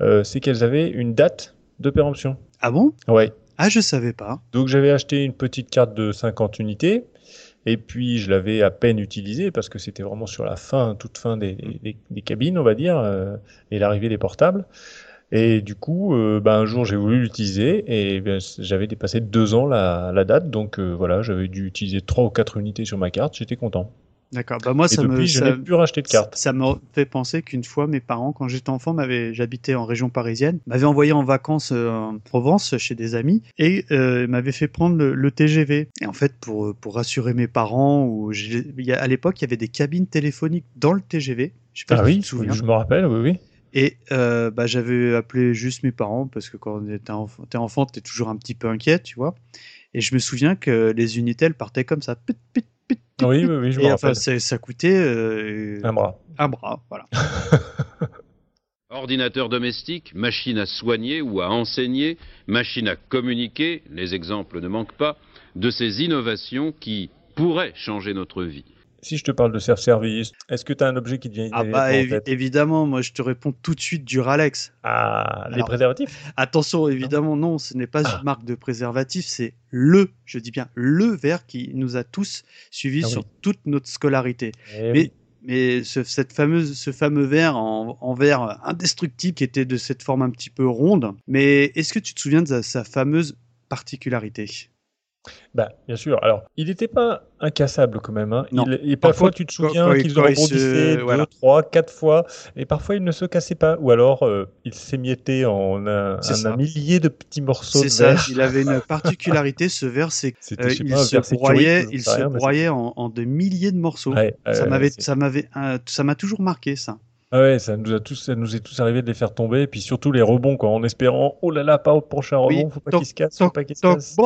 euh, c'est qu'elles avaient une date de péremption. Ah bon? Ouais. Ah, je savais pas. Donc j'avais acheté une petite carte de 50 unités. Et puis je l'avais à peine utilisée parce que c'était vraiment sur la fin, toute fin des, des- des cabines, on va dire, euh, et l'arrivée des portables. Et du coup, euh, ben, un jour, j'ai voulu l'utiliser et ben, j'avais dépassé deux ans la, la date. Donc euh, voilà, j'avais dû utiliser trois ou quatre unités sur ma carte. J'étais content. D'accord. Bah moi, Et ça depuis, me, je ça, n'ai plus racheté de carte. ça me fait penser qu'une fois, mes parents, quand j'étais enfant, m'avaient, j'habitais en région parisienne, m'avaient envoyé en vacances euh, en Provence chez des amis et euh, m'avaient fait prendre le, le TGV. Et en fait, pour pour rassurer mes parents, ou à l'époque, il y avait des cabines téléphoniques dans le TGV. Je sais pas Ah si tu oui, te souviens. je me rappelle, oui, oui. Et euh, bah, j'avais appelé juste mes parents parce que quand t'es enfant, t'es enfant, t'es toujours un petit peu inquiet, tu vois. Et je me souviens que les unités, elles partaient comme ça. Pit, pit, pit, pit, Oui, oui, oui, je me Et enfin, ça coûtait euh, Un bras. un bras, voilà. Ordinateur domestique, machine à soigner ou à enseigner, machine à communiquer, les exemples ne manquent pas, de ces innovations qui pourraient changer notre vie. Si je te parle de self-service, est-ce que tu as un objet qui te vient Ah bah évi- évidemment, moi je te réponds tout de suite du Ralex. Ah, les préservatifs? Attention, évidemment, non, ce n'est pas Ah. une marque de préservatif, c'est le, je dis bien le verre qui nous a tous suivis Ah oui. sur toute notre scolarité. Eh Mais, oui. mais ce, cette fameuse, ce fameux verre en, en verre indestructible qui était de cette forme un petit peu ronde. Mais est-ce que tu te souviens de sa, sa fameuse particularité? Bah, bien sûr. Alors, il n'était pas incassable quand même. Hein. Il- et parfois, Parfois, tu te souviens qu'ils rebondissaient deux, voilà. trois, quatre fois, et parfois il ne se cassait pas. Ou alors, euh, il s'émiettait en un, millier de petits morceaux C'est de ça, verre. il avait une particularité, ce verre, c'est C'était, euh, se broyait, il se rien, broyait en, en de milliers de morceaux. Ouais, ça m'avait, ça m'avait, euh, ça m'a toujours marqué ça. Ah ouais, ça nous a tous, ça nous est tous arrivé de les faire tomber, et puis surtout les rebonds, quoi, en espérant, oh là là, pas au prochain rebond, Oui, faut pas qu'il se casse, faut pas qu'il se casse.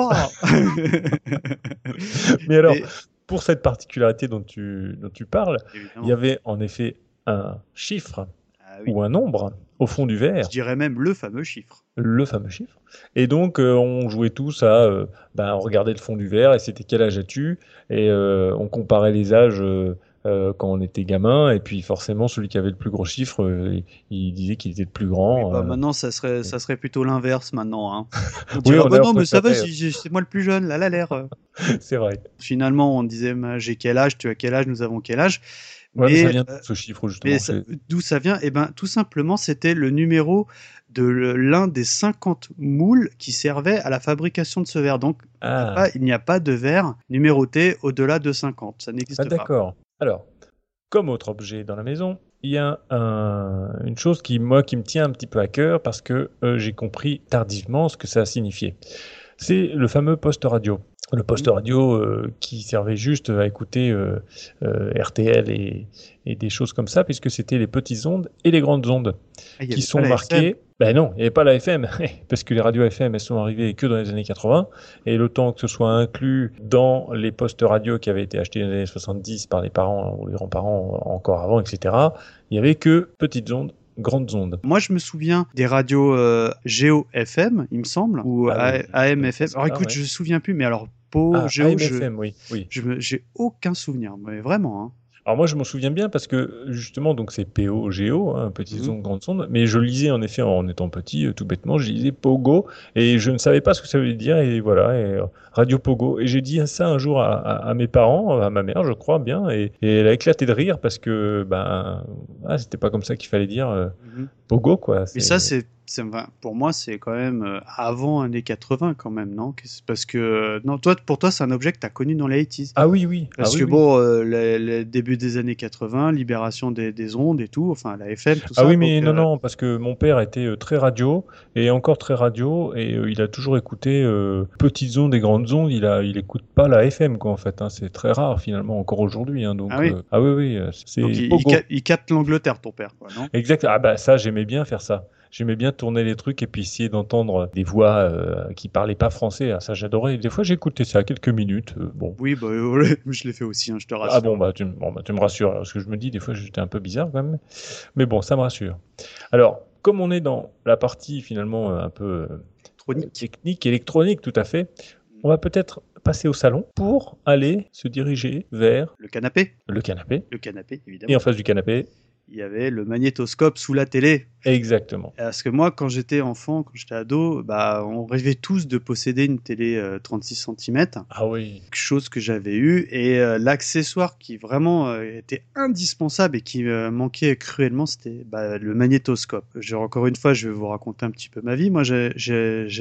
Mais alors, Et- pour cette particularité dont tu, dont tu parles, Évidemment. il y avait en effet un chiffre Ah oui. ou un nombre au fond du verre. Je dirais même le fameux chiffre. le fameux chiffre. Et donc, euh, on jouait tous à, euh, ben, on regardait le fond du verre et c'était quel âge as-tu? Et euh, on comparait les âges euh, quand on était gamin. Et puis, forcément, celui qui avait le plus gros chiffre, euh, il, disait qu'il était le plus grand. Oui, bah, euh. maintenant, ça serait, ça serait plutôt l'inverse maintenant. Hein. On Oui, dirait, on bah non, mais ça va, j'ai- c'est moi le plus jeune, là, là, l'air. C'est vrai. Finalement, on disait, j'ai quel âge, tu as quel âge, nous avons quel âge. Ouais, mais ça vient ce chiffre, justement. d'où ça vient? Eh ben, tout simplement, c'était le numéro de l'un des 50 moules qui servaient à la fabrication de ce verre. Donc, Ah, il n'y a pas de verre numéroté au-delà de 50. Ça n'existe ah, pas. d'accord. Alors, comme autre objet dans la maison, il y a un- une chose qui, moi, qui me tient un petit peu à cœur parce que euh, j'ai compris tardivement ce que ça signifiait. C'est le fameux poste radio. Le poste radio euh, qui servait juste à écouter euh, RTL et, et des choses comme ça, puisque c'était les petites ondes et les grandes ondes Ah, qui sont marquées. Ben non, il n'y avait pas la FM, parce que les radios FM, elles sont arrivées que dans les années 80, et le temps que ce soit inclus dans les postes radio qui avaient été achetés dans les années 70 par les parents ou les grands-parents encore avant, etc., il n'y avait que petites ondes, grandes ondes. Moi, je me souviens des radios euh, Géo FM, il me semble, ou Ah oui, A- AM FM. c'est Alors écoute, ouais. je me souviens plus, mais alors Po, Ah, Géo, je, AM/FM, oui, oui. je me- j'ai aucun souvenir, mais vraiment. Hein. Alors moi, je m'en souviens bien parce que justement, donc c'est PO, Géo, hein, petites Mhm. ondes, grandes ondes, mais je lisais en effet en étant petit, euh, tout bêtement, je lisais Pogo et je ne savais pas ce que ça voulait dire et voilà, et, euh, Radio Pogo. Et j'ai dit ça un jour à, à- à mes parents, à ma mère, je crois bien, et, et elle a éclaté de rire parce que ben, ah, c'était pas comme ça qu'il fallait dire euh, Pogo quoi. Mais ça, c'est, pour moi, c'est quand même euh, avant années 80 quand même, non? Parce que euh, non, toi, pour toi, c'est un objet que tu as connu dans les 80s. Ah oui, oui. Parce Ah oui, que oui. bon, euh, le, le début des années 80, libération des, des ondes et tout, enfin la FM, tout Ah ça. oui, mais donc, non, euh, non, parce que mon père était très radio et encore très radio et euh, il a toujours écouté petites ondes et grandes ondes. Il a, il écoute pas la FM quoi en fait. hein. C'est très rare finalement encore aujourd'hui. hein. donc Ah oui. ah oui, oui, c'est il, capte l'Angleterre, ton père, quoi, non? Exact. Ah bah ça, j'aimais bien faire ça. J'aimais bien tourner les trucs et puis essayer d'entendre des voix euh, qui parlaient pas français. Ah, ça, j'adorais. Des fois, j'écoutais ça quelques minutes. euh, bon. Oui, bah, ouais, je l'ai fait aussi, hein, je te rassure. Ah bon, bah tu, bon, bah, tu me rassures. Parce que je me dis, des fois, j'étais un peu bizarre quand même. Mais bon, ça me rassure. Alors, comme on est dans la partie finalement euh, un peu euh, technique, électronique, tout à fait, on va peut-être passer au salon pour aller se diriger vers Le canapé le canapé. Le canapé, évidemment. Et en face du canapé, il y avait le magnétoscope sous la télé. Exactement. Parce que moi, quand j'étais enfant, quand j'étais ado, bah, on rêvait tous de posséder une télé euh, 36 cm, Ah oui. chose que j'avais eu, et euh, l'accessoire qui vraiment euh, était indispensable et qui manquait cruellement, c'était bah, le magnétoscope. J'ai encore une fois, je vais vous raconter un petit peu ma vie. Moi, j'ai-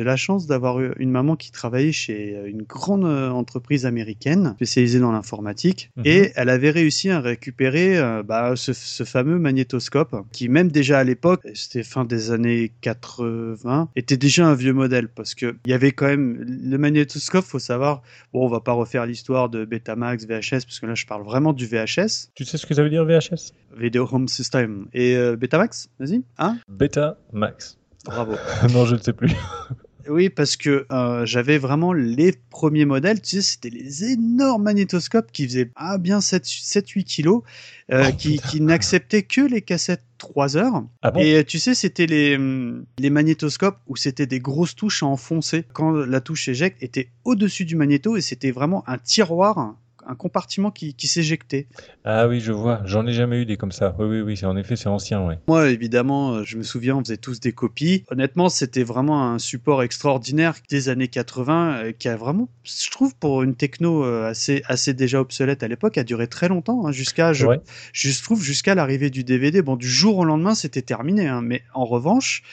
la chance d'avoir une maman qui travaillait chez euh, une grande euh, entreprise américaine spécialisée dans l'informatique, Mhm. et elle avait réussi à récupérer euh, bah, ce, ce fameux magnétoscope, qui même déjà à l'époque, c'était fin des années 80, était déjà un vieux modèle parce que il y avait quand même le magnétoscope. Faut savoir, bon, on va pas refaire l'histoire de Betamax, VHS, parce que là, je parle vraiment du VHS, Tu sais ce que ça veut dire VHS Video Home System, et euh, Betamax, vas-y, hein, Beta Max. bravo. non, je ne sais plus. Oui, parce que euh, j'avais vraiment les premiers modèles, tu sais, c'était les énormes magnétoscopes qui faisaient ah, bien 7-8 kilos, euh, Oh, qui, qui n'acceptaient que les cassettes 3 heures. Ah bon? Et euh, tu sais, c'était les, hum, les magnétoscopes où c'était des grosses touches à enfoncer. Quand la touche éjecte était au-dessus du magnéto et c'était vraiment un tiroir, un compartiment qui, qui s'éjectait. Ah oui, je vois. J'en ai jamais eu des comme ça. Oui, oui, oui. C'est en effet, c'est ancien, ouais. Moi, évidemment, euh, je me souviens, on faisait tous des copies. Honnêtement, c'était vraiment un support extraordinaire des années 80 euh, qui a vraiment, je trouve, pour une techno euh, assez, assez déjà obsolète à l'époque, a duré très longtemps, hein, jusqu'à, je, Ouais. je trouve, jusqu'à l'arrivée du DVD. Bon, du jour au lendemain, c'était terminé. hein, mais en revanche,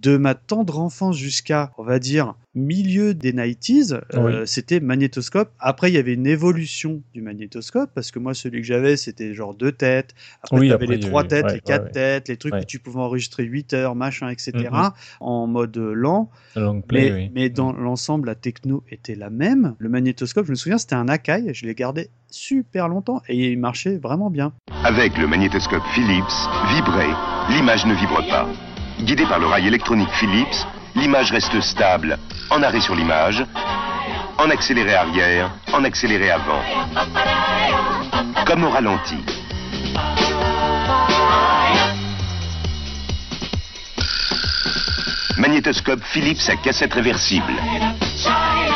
de ma tendre enfance jusqu'à, on va dire, milieu des 90s, euh, c'était magnétoscope. Après, il y avait une évolution du magnétoscope, parce que moi, celui que j'avais, c'était genre deux têtes. Après, Oui, tu avais après, les trois têtes, ouais, les quatre ouais, ouais. têtes, les trucs Ouais. où tu pouvais enregistrer 8 heures, machin, etc. Mhm. en mode lent. Long play, Mais, oui. mais dans l'ensemble, la techno était la même. Le magnétoscope, je me souviens, c'était un Akai. Je l'ai gardé super longtemps et il marchait vraiment bien. Avec le magnétoscope Philips, vibrer, l'image ne vibre pas. Guidé par le rail électronique Philips, l'image reste stable, en arrêt sur l'image, en accéléré arrière, en accéléré avant. Comme au ralenti. Magnétoscope Philips à cassette réversible.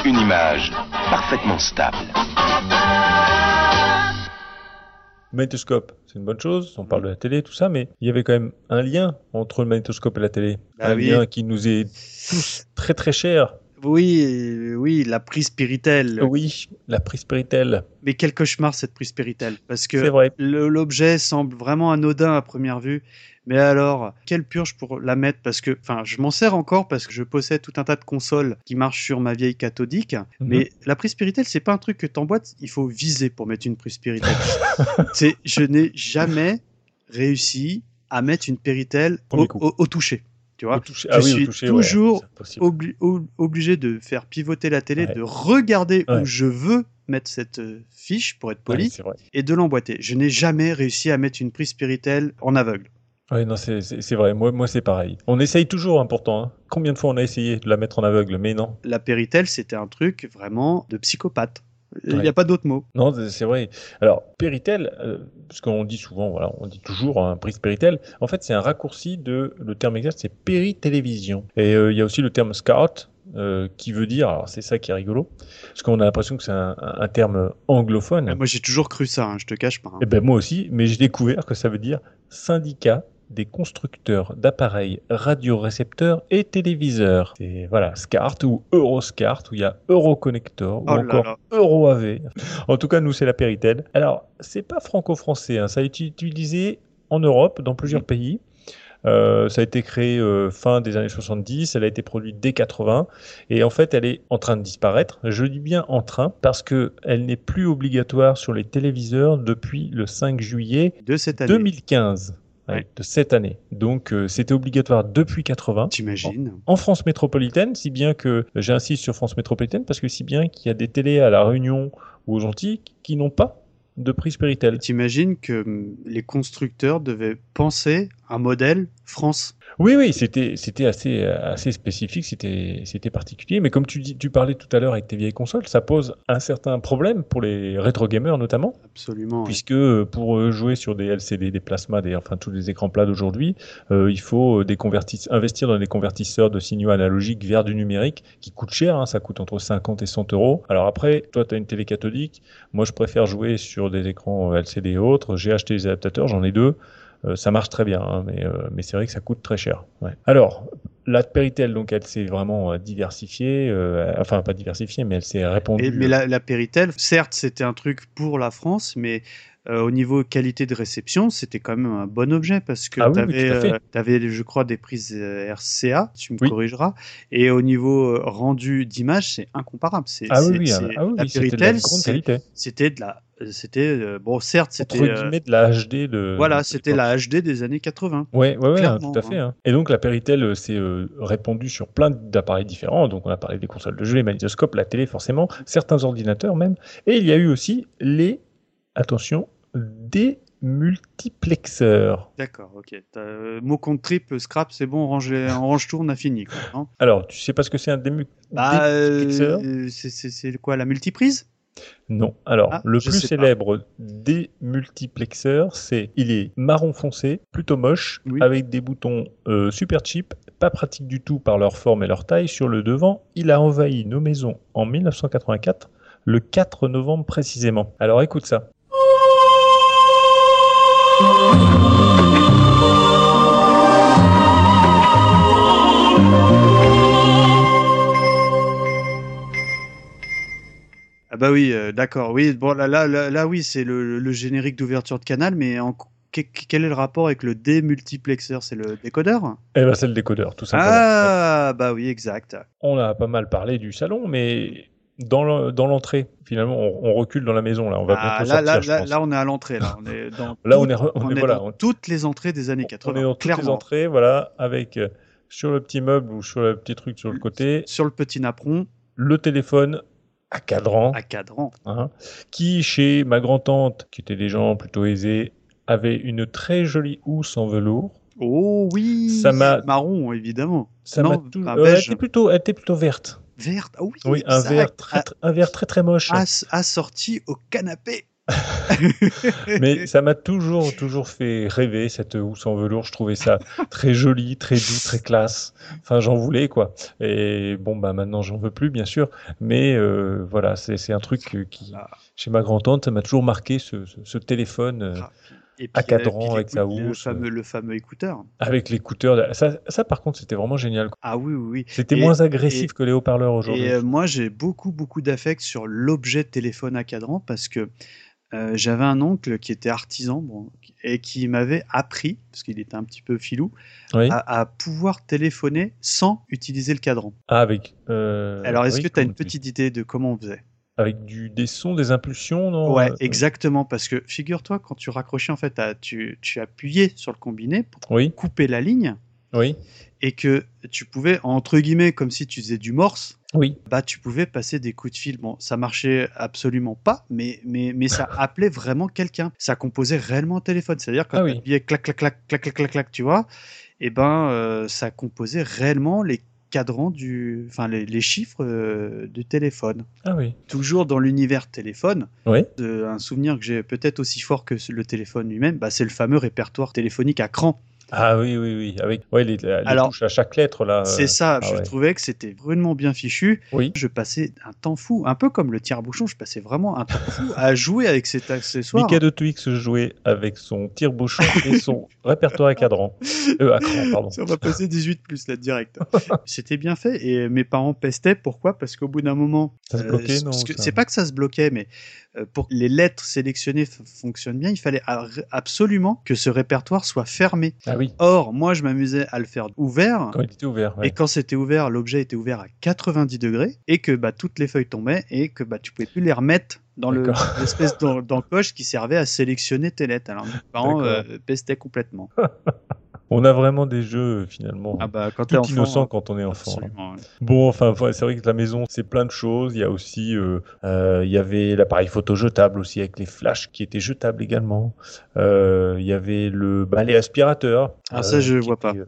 Une image parfaitement stable. Magnétoscope, c'est une bonne chose. On parle de la télé, tout ça, mais il y avait quand même un lien entre le magnétoscope et la télé. Bah un oui. lien qui nous est tous très très cher. Oui, oui, la prise Péritel. Oui, la prise Péritel. Mais quel cauchemar cette prise Péritel. Parce que l'objet semble vraiment anodin à première vue. Mais alors, quelle purge pour la mettre Parce que, enfin, je m'en sers encore parce que je possède tout un tas de consoles qui marchent sur ma vieille cathodique. Mhm. Mais la prise Péritel, c'est pas un truc que t'emboîtes. Il faut viser pour mettre une prise Péritel. c'est, je n'ai jamais réussi à mettre une Péritel au, au- au toucher. Tu vois je ah oui, suis toucher, toujours obli- obligé de faire pivoter la télé, Ouais. de regarder Ouais. où je veux mettre cette euh, fiche pour être poli et de l'emboîter. Je n'ai jamais réussi à mettre une prise Spiritel en aveugle. Ouais, non, c'est- c'est c'est vrai. Moi, moi c'est pareil. On essaye toujours, hein, pourtant. hein. Combien de fois on a essayé de la mettre en aveugle, mais non. La Péritel, c'était un truc vraiment de psychopathe. Il n'y a pas d'autre mot. Non, c'est- vrai. Alors, Péritel, euh, parce qu'on dit souvent, voilà, on dit toujours un prise Péritel. En fait, c'est un raccourci de, le terme exact, c'est Péritélévision. Et euh, il y a aussi le terme SCART, euh, qui veut dire, alors c'est ça qui est rigolo, parce qu'on a l'impression que c'est un, un terme anglophone. Moi, j'ai toujours cru ça, hein, je te cache pas. hein. Eh ben moi aussi, mais j'ai découvert que ça veut dire syndicat des constructeurs d'appareils radiorécepteurs et téléviseurs. Voilà, SCART ou Euroscart, où il y a Euroconnector ou Oh là encore là. EuroAV. En tout cas, nous, c'est la Péritel. Alors, c'est pas franco-français, hein, ça a été utilisé en Europe, dans plusieurs pays. Euh, ça a été créé euh, fin des années 70, elle a été produite dès 80 et en fait elle est en train de disparaître. Je dis bien en train parce que elle n'est plus obligatoire sur les téléviseurs depuis le 5 juillet De cette année. 2015. Ouais, de cette année. Donc euh, c'était obligatoire depuis 80 T'imagines en France métropolitaine, si bien que j'insiste sur France métropolitaine parce que si bien qu'il y a des télés à la Réunion ou aux Antilles qui n'ont pas de prise Péritel. T'imagines que hum, les constructeurs devaient penser un modèle France Oui, oui, c'était c'était assez assez spécifique, c'était c'était particulier. Mais comme tu dis, tu parlais tout à l'heure avec tes vieilles consoles, ça pose un certain problème pour les rétro gamers notamment, Absolument. puisque pour euh, jouer sur des LCD, des plasmas, des enfin tous les écrans plats d'aujourd'hui, euh, il faut des investir dans des convertisseurs de signaux analogiques vers du numérique qui coûtent cher. hein, ça coûte entre 50 et 100 euros. Alors après, toi, tu as une télé cathodique. Moi, je préfère jouer sur des écrans euh, LCD et autres. J'ai acheté des adaptateurs, j'en ai deux. Euh, ça marche très bien, hein, mais, euh, mais c'est vrai que ça coûte très cher. Ouais. Alors, la Péritel, donc, elle s'est vraiment euh, diversifiée, euh, enfin pas diversifiée, mais elle s'est répandue. Et- mais la, la Péritel, certes, c'était un truc pour la France, mais euh, au niveau qualité de réception, c'était quand même un bon objet parce que Ah oui, tu avais, fait. je crois, des prises euh, RCA, tu me Oui. corrigeras, et au niveau euh, rendu d'image, c'est incomparable. C'est, Ah oui, ah, c'est- ah la oui, c'était de la Péritel, c'était de la, c'était euh, bon, certes, c'était euh, de la HD de. voilà, c'était la HD des années 80. Ouais, ouais, ouais, tout à fait. hein. hein. Et donc la Péritel euh, s'est euh, répandue sur plein d'appareils différents. Donc on a parlé des consoles de jeux, les magnétoscopes, la télé forcément, certains ordinateurs même. Et il y a eu aussi les, attention, des multiplexeurs. D'accord, ok. Euh, mot contre trip, scrap, c'est bon, on range, on range tout, on a fini. Quoi, non Alors, tu sais pas ce que c'est un dému- bah, démultiplexeur? euh, c'est, quoi, la multiprise? Non. Alors, Ah, le plus pas. célèbre des multiplexeurs, c'est il est marron foncé, plutôt moche, Oui. avec des boutons euh, super cheap, pas pratique du tout par leur forme et leur taille. Sur le devant, il a envahi nos maisons en 1984, le 4 novembre précisément. Alors écoute ça. Ah bah oui, euh, d'accord. Oui, bon là, là, là, là, oui, c'est le, le générique d'ouverture de canal, mais en- quel est le rapport avec le démultiplexeur? C'est le décodeur? Eh ben, c'est le décodeur, tout simplement. Ah bah oui, exact. On a pas mal parlé du salon, mais dans le- dans l'entrée, finalement, on, on recule dans la maison là. On va Ah, bientôt là, sortir, là, je là, pense. là, on est à l'entrée. Là, on est dans, Là, on toutes- est re- on est- voilà, dans on- toutes les entrées des années On 80. est dans toutes les entrées, voilà, avec euh, sur le petit meuble ou sur le petit truc sur le côté, Sur le petit napperon, le téléphone à cadran, à cadran. hein, qui chez ma grand-tante, qui était des gens plutôt aisés, avait une très jolie housse en velours. Oh oui Ça m'a- Marron, évidemment. Ça m'a tout- euh, elle était plutôt, elle était plutôt verte. Verte, ah oui, Oui, un vert très, très- un vert très très moche. As- assorti au canapé. Mais ça m'a toujours, toujours fait rêver cette housse en velours. Je trouvais ça très joli, très doux, très classe. Enfin, j'en voulais quoi. Et bon, bah maintenant, j'en veux plus, bien sûr. Mais euh, voilà, c'est un truc qui, chez ma grand-tante, ça m'a toujours marqué ce, ce- ce téléphone euh, À cadran euh, puis avec sa le housse. fameux, le fameux écouteur. avec l'écouteur. Ça, ça, par contre, c'était vraiment génial. Ah oui, oui, oui. C'était moins agressif et- que les haut-parleurs aujourd'hui. Et euh, moi, j'ai beaucoup, beaucoup d'affect sur l'objet téléphone à cadran parce que euh, j'avais un oncle qui était artisan bon, et qui m'avait appris, parce qu'il était un petit peu filou, Oui. à, à pouvoir téléphoner sans utiliser le cadran. Ah, avec. euh, Alors, est-ce oui, que tu as une petite idée de comment on faisait? Avec du, des sons, des impulsions, non Ouais, Euh, exactement. Parce que figure-toi, quand tu raccrochais, en fait, à- tu, tu appuyais sur le combiné pour Oui, couper la ligne oui, et que tu pouvais, entre guillemets, comme si tu faisais du morse, oui. bah tu pouvais passer des coups de fil. Bon, ça marchait absolument pas, mais, mais, mais ça appelait vraiment quelqu'un. Ça composait réellement un téléphone. C'est-à-dire quand Ah tu oui. appuyais clac, clac, clac, clac, clac, clac, clac, tu vois, et ben euh, ça composait réellement les cadrans du, enfin les, les chiffres euh, du téléphone. Ah oui. Toujours dans l'univers téléphone, Oui. de- un souvenir que j'ai peut-être aussi fort que le téléphone lui-même, bah, c'est le fameux répertoire téléphonique à cran. Ah oui, oui, oui. Avec ouais, les, les Alors, touches à chaque lettre, là. euh, C'est ça, ah je ouais. trouvais que c'était vraiment bien fichu. Oui. Je passais un temps fou, un peu comme le tire-bouchon, je passais vraiment un temps fou à jouer avec cet accessoire. Mika de Twix jouait avec son tire-bouchon et son répertoire à cadran. Euh, à cran, pardon. On va passer 18 plus là direct. C'était bien fait et mes parents pestaient. Pourquoi? Parce qu'au bout d'un moment, Ça se bloquait, non, que ça C'est pas que ça se bloquait, mais euh, pour que les lettres sélectionnées fonctionnent bien, il fallait absolument que ce répertoire soit fermé. Ah oui, Or, moi, je m'amusais à le faire ouvert. quand il était ouvert. ouais. Et quand c'était ouvert, l'objet était ouvert à 90 degrés et que bah, toutes les feuilles tombaient et que bah, tu pouvais plus les remettre dans le- l'espèce d'en- d'encoche qui servait à sélectionner tes lettres. Alors mes parents euh, pestaient complètement. On a vraiment des jeux, finalement, Ah bah quand tout enfant, innocents quand on est enfant. hein. ouais. Bon, enfin, c'est vrai que la maison, c'est plein de choses. Il y a aussi, euh, euh, il y avait l'appareil photo jetable aussi avec les flashs qui étaient jetables également. Euh, il y avait le balai aspirateur. Ah, ça, euh, je qui vois pas. était, euh,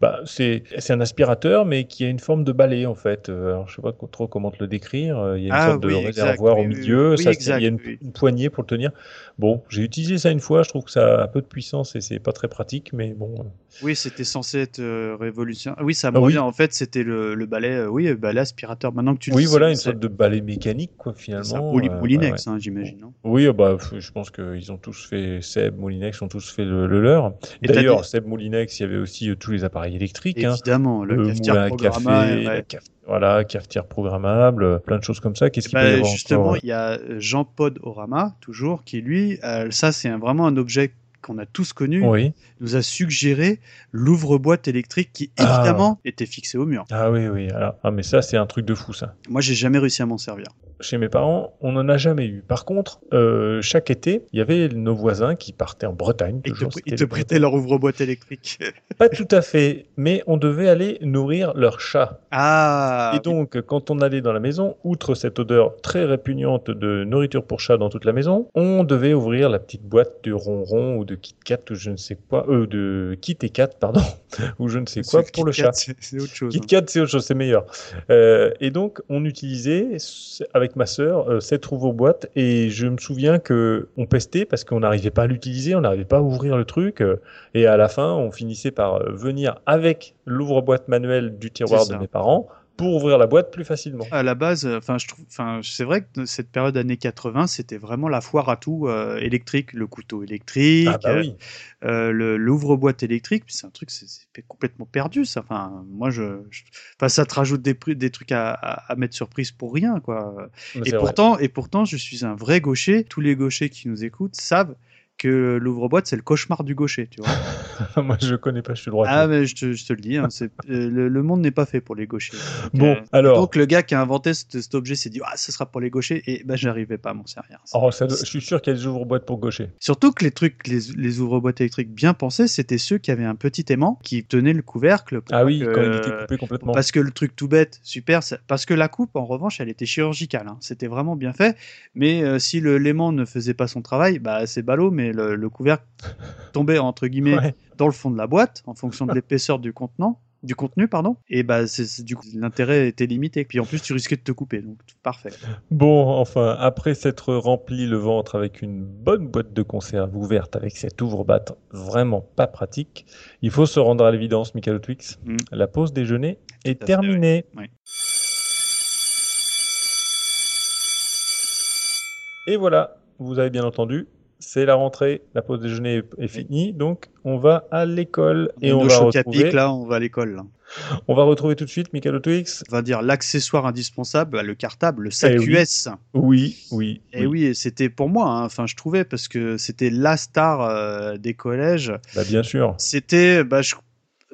Bah, c'est c'est un aspirateur, mais qui a une forme de balai en fait. Euh, alors, je sais pas trop comment te le décrire. Euh, Il y a une Ah sorte de oui, exact, réservoir au oui, milieu. oui, ça, il y a une, oui. une poignée pour le tenir. Bon, j'ai utilisé ça une fois. Je trouve que ça a un peu de puissance et c'est pas très pratique, mais bon. euh, Oui, c'était censé être euh, révolutionnaire. Oui, ça me Ah oui. En fait, c'était le, le balai, euh, oui, balai aspirateur. Maintenant que tu le Oui, dis, voilà, c'est- une sorte de balai mécanique, quoi, c'est finalement. un mouli- euh, Moulinex, ouais, hein, j'imagine. non? Oui, euh, bah, f- je pense qu'ils ont tous fait, Seb, Moulinex ont tous fait le, le leur. Et t'as D'ailleurs, Seb, Moulinex, il y avait aussi euh, tous les appareils électriques. hein. Évidemment, le cafetière moulin à programmable, ouais. caf- voilà, cafetière programmable, euh, plein de choses comme ça. Qu'est-ce qu'il Bah, peut y avoir justement, encore il y a euh, Jean Pod Orama, toujours, qui lui, euh, ça c'est vraiment un objet qu'on a tous connu, Oui. nous a suggéré l'ouvre-boîte électrique qui Ah. évidemment était fixé au mur. Ah oui, oui. alors- ah, mais ça, c'est un truc de fou, ça. Moi, j'ai jamais réussi à m'en servir. Chez mes parents, on n'en a jamais eu. Par contre, euh, chaque été, il y avait nos voisins qui partaient en Bretagne. Ils te, ils prêtaient leur ouvre-boîte électrique. Pas tout à fait, mais on devait aller nourrir leur chat. Ah Et donc, quand on allait dans la maison, outre cette odeur très répugnante de nourriture pour chat dans toute la maison, on devait ouvrir la petite boîte de ronron ou de Kit Kat ou je ne sais quoi, euh, de Kit et Kat, pardon, ou je ne sais quoi pour le Kit Kat, chat. c'est- autre chose. Kit hein. Kat, c'est autre chose, c'est meilleur. Euh, et donc, on utilisait c- avec ma sœur euh, cette ouvre-boîte et je me souviens que on pestait parce qu'on n'arrivait pas à l'utiliser, on n'arrivait pas à ouvrir le truc euh, et à la fin, on finissait par euh, venir avec l'ouvre-boîte manuelle du tiroir de mes parents pour ouvrir la boîte plus facilement. À la base, euh, enfin, je trouve, enfin, c'est vrai que cette période années 80, c'était vraiment la foire à tout euh, électrique, le couteau électrique, Ah bah euh, oui. euh, l'ouvre-boîte électrique, c'est un truc, c'est complètement perdu, ça. Enfin, moi, je, je- enfin, ça te rajoute des, trucs à, à, à mettre sur prise pour rien, quoi. Mais Et vrai. pourtant, et pourtant, je suis un vrai gaucher. Tous les gauchers qui nous écoutent savent que l'ouvre-boîte, c'est le cauchemar du gaucher, tu vois. Moi, je connais pas, je suis droit. ah, mais je te, je te le dis, hein, euh, le, le monde n'est pas fait pour les gauchers. Donc, Bon, euh, alors. donc le gars qui a inventé cet, cet objet s'est dit, ah, ce sera pour les gauchers, et ben, j'arrivais pas à m'en servir. Oh, ça doit- je suis sûr qu'il y a des ouvre-boîtes pour gaucher. Surtout que les trucs, les, les ouvre-boîtes électriques bien pensés, c'était ceux qui avaient un petit aimant qui tenait le couvercle. pour Ah oui, que- quand il était coupé complètement. Parce que le truc tout bête, super, ça- parce que la coupe, en revanche, elle était chirurgicale. hein. C'était vraiment bien fait. Mais euh, si l'aimant ne faisait pas son travail, bah c'est ballot, mais le, le couvercle tombait entre guillemets Ouais. dans le fond de la boîte en fonction de l'épaisseur du contenant. Du contenu, pardon. Et bah, c'est, du coup, l'intérêt était limité. Puis en plus, tu risquais de te couper. Donc, parfait. Bon, enfin, après s'être rempli le ventre avec une bonne boîte de conserve ouverte avec cette ouvre-batte vraiment pas pratique, il faut se rendre à l'évidence, Michael Twix. Mm. La pause déjeuner est fait, terminée. oui. Oui. Et voilà, vous avez bien entendu, c'est la rentrée, la pause déjeuner est, finie, donc on va à l'école et on va retrouver, là, on va à l'école. on va retrouver tout de suite Michael Twix. On va dire l'accessoire indispensable, le cartable, le sac Eh oui. US. Oui, oui, Et oui, c'était pour moi, hein, enfin je trouvais, parce que c'était la star euh, des collèges. Bah, bien sûr. C'était, bah, je-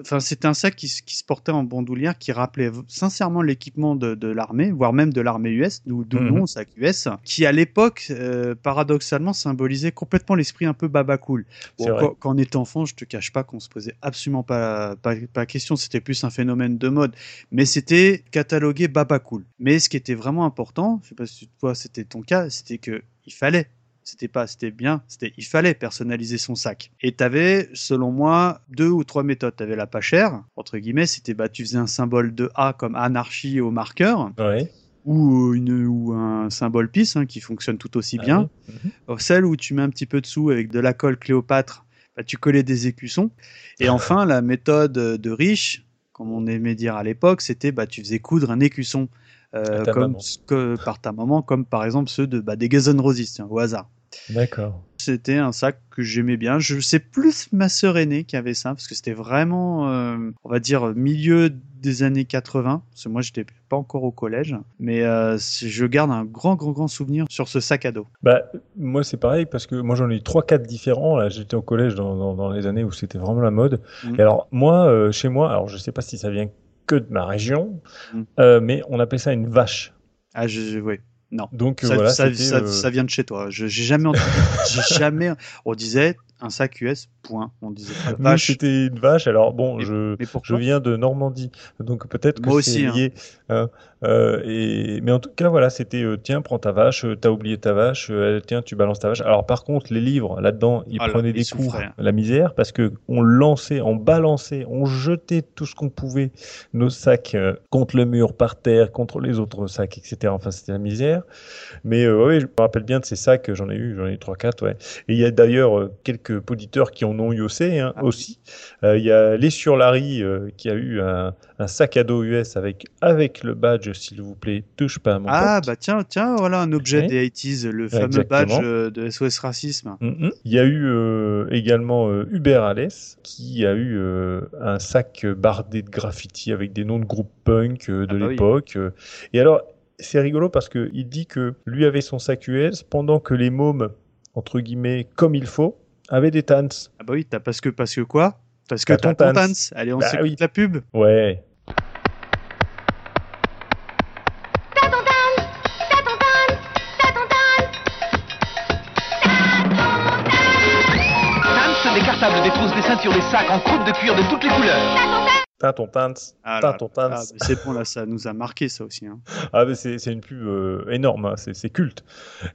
enfin c'était un sac qui, se- qui se portait en bandoulière, qui rappelait sincèrement l'équipement de, de l'armée, voire même de l'armée US, d'où le Mhm. nom sac US, qui à l'époque, euh, paradoxalement, symbolisait complètement l'esprit un peu baba cool. Bon, quand, quand on était enfant, je te cache pas qu'on se posait absolument pas, pas, pas question, c'était plus un phénomène de mode, mais c'était catalogué baba cool. Mais ce qui était vraiment important, je sais pas si toi c'était ton cas, c'était que il fallait c'était pas c'était bien c'était il fallait personnaliser son sac. Et t'avais selon moi deux ou trois méthodes. T'avais la pas chère entre guillemets c'était bah tu faisais un symbole de A comme anarchie au marqueur. Ouais. ou une ou un symbole peace hein, qui fonctionne tout aussi Ah bien. oui. Mhm. Celle où tu mets un petit peu de sous avec de la colle Cléopâtre bah, tu collais des écussons. Et enfin la méthode de riche comme on aimait dire à l'époque c'était bah tu faisais coudre un écusson euh, comme que, par ta maman comme par exemple ceux de bah, des Guns N' Roses tiens, au hasard D'accord. c'était un sac que j'aimais bien. Je sais plus ma sœur aînée qui avait ça parce que c'était vraiment, euh, on va dire, milieu des années 80. Parce que moi, j'étais pas encore au collège, mais euh, je garde un grand, grand, grand souvenir sur ce sac à dos. Bah, moi, c'est pareil parce que moi, j'en ai eu trois, quatre différents. Là, j'étais au collège dans, dans, dans les années où c'était vraiment la mode. Mhm. Et alors, moi, euh, chez moi, alors je sais pas si ça vient que de ma région, euh, mais on appelait ça une vache. Ah, je, je- ouais. Non. Donc Ça, voilà, ça, ça- euh, ça vient de chez toi. Je- J'ai jamais entendu. j'ai jamais. On disait un sac US. Point. On disait pas vache. c'était une vache. Alors bon, Mais- je, Mais je viens de Normandie, donc peut-être que c'est hein. lié. hein. Euh, et, mais en tout cas, voilà, c'était euh, tiens, prends ta vache, euh, t'as oublié ta vache, euh, tiens, tu balances ta vache. Alors par contre, les livres là-dedans, ils Ah prenaient des coups, hein. la misère, parce que on lançait, on balançait, on jetait tout ce qu'on pouvait, nos sacs euh, contre le mur, par terre, contre les autres sacs, etc. Enfin, c'était la misère. Mais euh, oui, je me rappelle bien de ces sacs, j'en ai eu, j'en ai eu 3-4, ouais. Et il y a d'ailleurs euh, quelques auditeurs qui en ont eu aussi, hein, Ah. aussi. Euh, Il y a Les sur Larry euh, qui a eu un, un sac à dos US avec, avec le badge, s'il vous plaît, touche pas à mon Ah, pote. bah tiens, tiens, voilà un objet des 80s, le fameux Exactement. badge euh, de SOS Racisme. Mhm. Il y a eu euh, également euh, Hubert Alès qui a eu euh, un sac bardé de graffiti avec des noms de groupes punk de Ah bah l'époque. Et alors, c'est rigolo parce qu'il dit que lui avait son sac US pendant que les mômes, entre guillemets, comme il faut, avaient des tans. Ah bah oui, t'as parce que, parce que quoi? Parce que T'as ton. Tans. Allez, on Bah s'écoute oui. la pub. Ouais. Tans, des cartables, des trousses, des ceintures, des sacs en croûte de cuir de toutes les couleurs. T'as ton tans. Ah T'as là ton là. tans. Ah, c'est bon, là, ça nous a marqué, ça aussi. hein. Ah, mais c'est une pub euh, énorme, hein, c'est culte.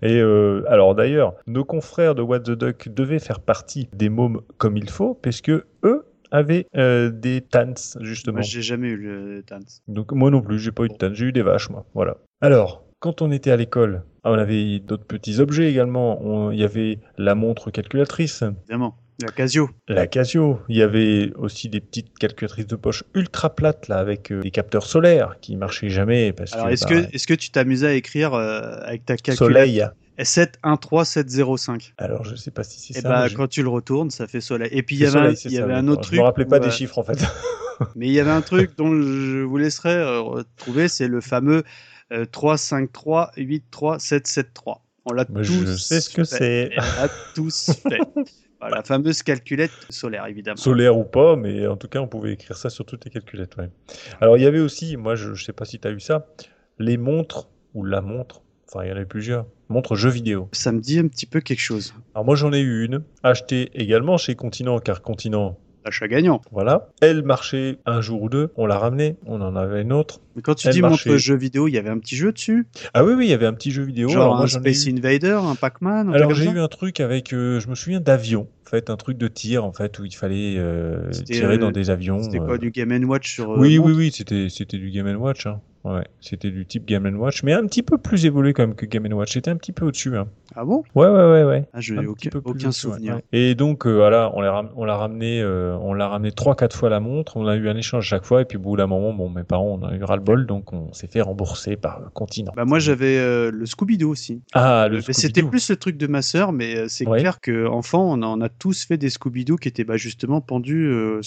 Et euh, alors d'ailleurs, nos confrères de What the Duck devaient faire partie des mômes comme il faut, puisque eux avaient euh, des tans, justement. Moi, j'ai jamais eu le Tans. Donc moi non plus, j'ai pas eu de tans, j'ai eu des vaches, moi. Voilà. Alors, quand on était à l'école, ah, on avait d'autres petits objets également. Il y avait la montre calculatrice, Évidemment. La Casio. la Casio. Il y avait aussi des petites calculatrices de poche ultra plates là, avec euh, des capteurs solaires qui marchaient jamais parce Alors, que est-ce bah, que, est-ce que tu t'amusais à écrire euh, avec ta calculatrice? Soleil. 713705 Alors je sais pas si c'est Et ça. bah, mais je- quand tu le retournes, ça fait soleil. Et puis, il y avait, un, soleil, y ça, avait un autre Je truc. me rappelais pas où, des euh, chiffres en fait. Mais il y avait un truc dont je vous laisserai euh, retrouver, c'est le fameux euh, 353-83773. On l'a tous je sais ce que c'est. On l'a tous fait. La fameuse calculette solaire, évidemment. Solaire ou pas, mais en tout cas, on pouvait écrire ça sur toutes les calculettes. ouais. Alors, il y avait aussi, moi, je, je sais pas si tu as eu ça, les montres, ou la montre, enfin, il y en avait plusieurs, montres jeux vidéo. Ça me dit un petit peu quelque chose. Alors, moi, j'en ai eu une, achetée également chez Continent, car Continent, L'achat gagnant. voilà. Elle marchait un jour ou deux, on l'a ramenée, on en avait une autre. Mais quand tu Elle dis marchait. montre jeu vidéo, il y avait un petit jeu dessus? Ah oui, oui, il y avait un petit jeu vidéo. Genre alors, moi, un Space eu- Invader, un Pac-Man Alors j'ai eu un truc avec, euh, je me souviens d'avion, en fait, un truc de tir en fait où il fallait euh, tirer euh, dans des avions. C'était euh. quoi, du Game Watch sur. euh, Oui, oui, oui, c'était c'était du Game Watch. Hein. Ouais, c'était du type Game Watch, mais un petit peu plus évolué quand même que Game Watch. C'était un petit peu au-dessus. Hein. Ah bon? Ouais, ouais, ouais, ouais. Ah, je n'ai aucun, souvenir. ouais. Et donc euh, voilà, on l'a ram- on l'a ramené, euh, on l'a ramené trois, quatre fois la montre. On a eu un échange chaque fois, et puis au bout d'un moment, bon, mes parents, on a eu ras le bol, donc on s'est fait rembourser par euh, Continent. Bah moi j'avais euh, le Scooby-Doo aussi. Ah, le Mais c'était plus le truc de ma sœur, mais euh, c'est Ouais. clair que enfant on, a- on a tous fait des Scooby-Doo qui étaient bah, justement pendus. euh,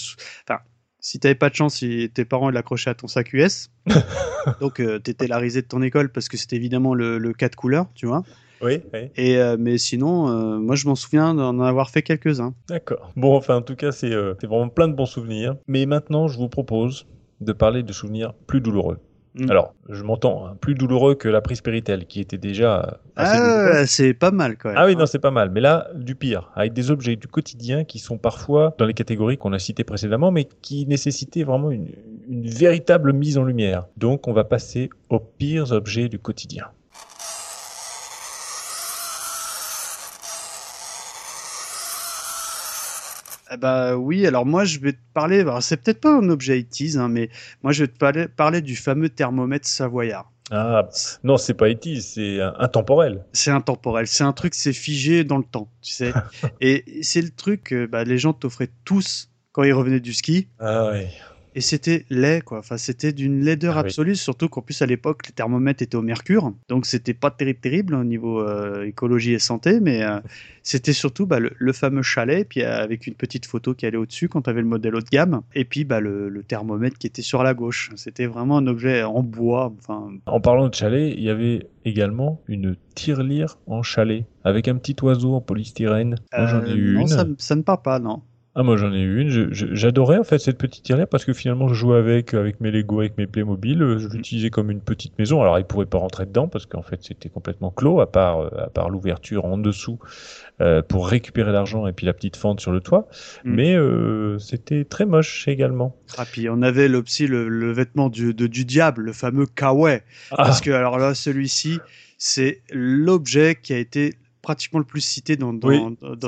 Enfin, si t'avais pas de chance, si tes parents l'accrochaient à ton sac US, donc euh, t'étais la risée de ton école parce que c'était évidemment le, le 4 couleurs, tu vois. Oui, oui. Et euh, mais sinon, euh, moi je m'en souviens d'en avoir fait quelques-uns. D'accord. Bon, enfin, en tout cas, c'est c'est vraiment plein de bons souvenirs. Mais maintenant, je vous propose de parler de souvenirs plus douloureux. Mm. Alors, je m'entends, hein, plus douloureux que la prise Péritel, qui était déjà assez douloureuse. Ah, c'est pas mal quand même. Ah oui, non, c'est pas mal. Mais là, du pire, avec des objets du quotidien qui sont parfois dans les catégories qu'on a citées précédemment, mais qui nécessitaient vraiment une, une véritable mise en lumière. Donc, on va passer aux pires objets du quotidien. Ah bah oui, alors moi je vais te parler, alors c'est peut-être pas un objet 80s, hein, mais moi je vais te parler, parler du fameux thermomètre savoyard. Ah, non, c'est pas E.T., c'est euh, intemporel. C'est intemporel, c'est un truc, c'est figé dans le temps, tu sais. et c'est le truc que bah, les gens t'offraient tous quand ils revenaient du ski. Ah ouais. Et c'était laid, quoi. Enfin, c'était d'une laideur Ah oui. absolue, surtout qu'en plus à l'époque, les thermomètres étaient au mercure. Donc c'était pas terrible, terrible au niveau euh, écologie et santé, mais euh, c'était surtout bah, le, le fameux chalet, puis euh, avec une petite photo qui allait au-dessus quand tu avais le modèle haut de gamme, et puis bah, le, le thermomètre qui était sur la gauche. C'était vraiment un objet en bois. Enfin, En parlant de chalet, il y avait également une tirelire en chalet avec un petit oiseau en polystyrène. Moi, j'en ai eu non, une. ça, ça ne part pas, non. Ah, moi j'en ai eu une. J'adorais en fait cette petite tirelire parce que finalement je jouais avec, avec mes Lego, avec mes Playmobil. Je l'utilisais comme une petite maison. Alors il pouvait pas rentrer dedans parce qu'en fait c'était complètement clos à part, euh, à part l'ouverture en dessous euh, pour récupérer l'argent et puis la petite fente sur le toit. Mm. Mais euh, c'était très moche également. Ah, puis on avait le, le, le vêtement du, de- du diable, le fameux kawaii. Ah. Parce que, alors là, celui-ci, c'est l'objet qui a été pratiquement le plus cité dans, dans, Oui, dans-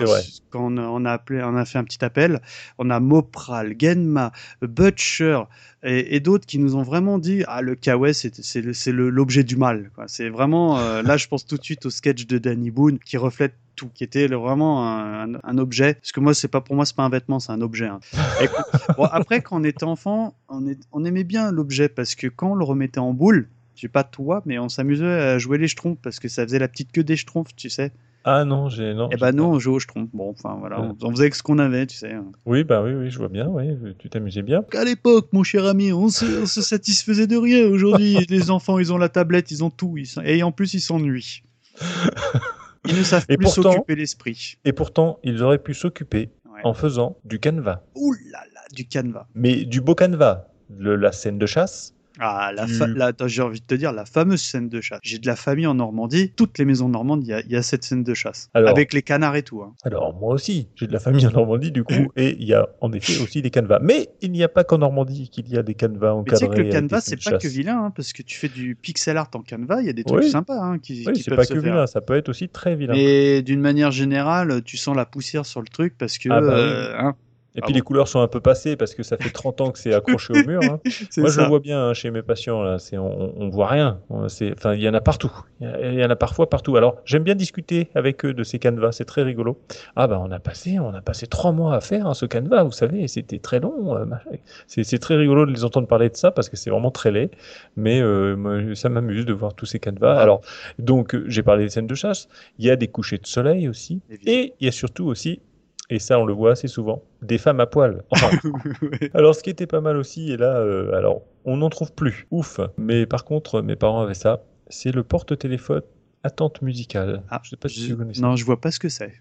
quand on a, appelé, on a fait un petit appel. On a Mopral, Genma, Butcher et, et d'autres qui nous ont vraiment dit ah le kawaii c'est c'est l'objet du mal. C'est vraiment euh, là je pense tout de suite au sketch de Danny Boone qui reflète tout, qui était vraiment un, un- un objet. Parce que moi c'est pas pour moi c'est pas un vêtement c'est un objet. hein. Bon, après quand on était enfant on, est- on aimait bien l'objet parce que quand on le remettait en boule je sais pas toi, mais on s'amusait à jouer les schtroumpfs parce que ça faisait la petite queue des schtroumpfs, tu sais. Ah non, j'ai non. Et bah nous, on jouait aux schtroumpfs. Bon, enfin voilà, Ouais. on, on faisait avec ce qu'on avait, tu sais. Oui, bah oui, oui, je vois bien. Oui, tu t'amusais bien. À l'époque, mon cher ami, on se, on se satisfaisait de rien. Aujourd'hui, les enfants, ils ont la tablette, ils ont tout. Ils et en plus, ils s'ennuient. Ils ne savent Et plus s'occuper l'esprit. Et pourtant, ils auraient pu s'occuper Ouais. en faisant du canevas. Ouh là là, du canevas. Mais du beau canevas. Le- la scène de chasse. Ah, la attends, j'ai envie de te dire, la fameuse scène de chasse. J'ai de la famille en Normandie. Toutes les maisons normandes, il y a, y a cette scène de chasse. Alors- Avec les canards et tout. hein. Alors moi aussi, j'ai de la famille en Normandie du coup, et il y a en effet aussi des canevas. Mais il n'y a pas qu'en Normandie qu'il y a des canevas Mais tu sais encadrés. que le canevas, c'est pas que vilain, hein, parce que tu fais du pixel art en canevas, il y a des trucs Oui. sympas hein, qui, Oui, qui c'est pas se que faire. vilain, ça peut être aussi très vilain. Mais d'une manière générale, tu sens la poussière sur le truc parce que. Ah bah oui. euh, hein, Et Ah puis bon. les couleurs sont un peu passées parce que ça fait 30 ans que c'est accroché au mur. hein. Moi, je le vois bien hein, chez mes patients. Là, c'est on, on voit rien. Enfin, il y en a partout. Il y en a parfois partout. Alors, j'aime bien discuter avec eux de ces canevas. C'est très rigolo. Ah bah, on a passé, on a passé trois mois à faire hein, ce canevas. Vous savez, c'était très long. euh, c'est très rigolo de les entendre parler de ça parce que c'est vraiment très laid. Mais euh, moi, ça m'amuse de voir tous ces canevas. Alors, donc, euh, j'ai parlé des scènes de chasse. Il y a des couchers de soleil aussi. Évidemment. Et il y a surtout aussi et ça on le voit assez souvent, des femmes à poil. Enfin, alors ce qui était pas mal aussi, et là, euh, alors on n'en trouve plus, ouf, mais par contre mes parents avaient ça, c'est le porte-téléphone attente musicale. Ah, je sais pas si je- tu connais ça. Non, je vois pas ce que c'est.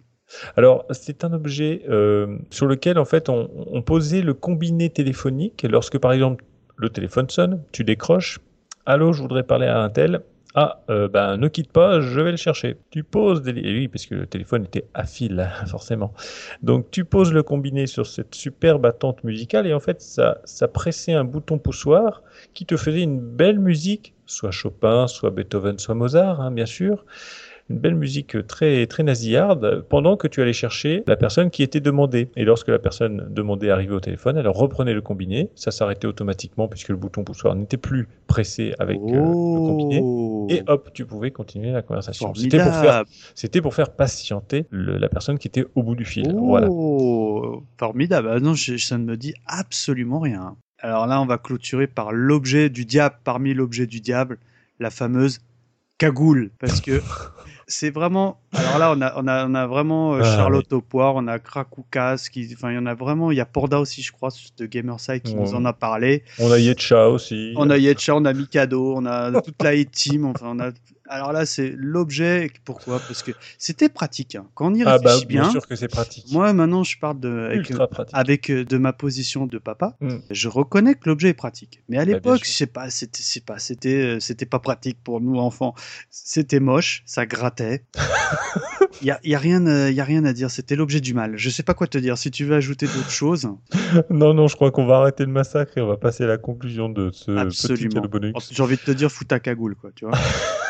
Alors, c'est un objet euh, sur lequel, en fait, on, on posait le combiné téléphonique. Lorsque, par exemple, le téléphone sonne, tu décroches. Allô, je voudrais parler à un tel. Ah, euh, ben, ne quitte pas, je vais le chercher. Tu poses des... et oui, parce que le téléphone était à fil, forcément. Donc, tu poses le combiné sur cette superbe attente musicale et en fait, ça, ça pressait un bouton poussoir qui te faisait une belle musique, soit Chopin, soit Beethoven, soit Mozart, hein, bien sûr une belle musique très très nasillarde pendant que tu allais chercher la personne qui était demandée. Et lorsque la personne demandée arrivait au téléphone, elle reprenait le combiné, ça s'arrêtait automatiquement puisque le bouton poussoir n'était plus pressé avec euh, le combiné. Oh. Et hop, tu pouvais continuer la conversation. C'était pour faire, c'était pour faire patienter le- la personne qui était au bout du fil. Voilà. Oh, formidable. Ah non, je- ça ne me dit absolument rien. Alors là, on va clôturer par l'objet du diable, parmi l'objet du diable, la fameuse cagoule. Parce que c'est vraiment. Alors là, on a, on a, on a vraiment euh, Ah, Charlotte au poire, on a Krakoukas, qui. Enfin, il y en a vraiment. Il y a Porda aussi, je crois, de Gamerside qui nous en a parlé. On a Yetcha aussi. On a Yetcha, on a Mikado, on a toute la A-Team. Enfin, on a. Alors là, c'est l'objet. Pourquoi? Parce que c'était pratique. hein. Quand on y Ah bah, bien bien. sûr que c'est pratique. Moi, maintenant, je parle de, avec, euh, de ma position de papa. Mm. Je reconnais que l'objet est pratique. Mais à bien l'époque, sûr. je sais pas, c'était, pas, c'était, euh, c'était pas pratique pour nous enfants. C'était moche, ça grattait. Il y a, y a rien, euh, y a rien à dire. C'était l'objet du mal. Je sais pas quoi te dire. Si tu veux ajouter d'autres choses, Non, non, je crois qu'on va arrêter le massacre et on va passer à la conclusion de ce petit absolument. cadeau bonus. J'ai envie de te dire, fous ta cagoule, quoi. Tu vois.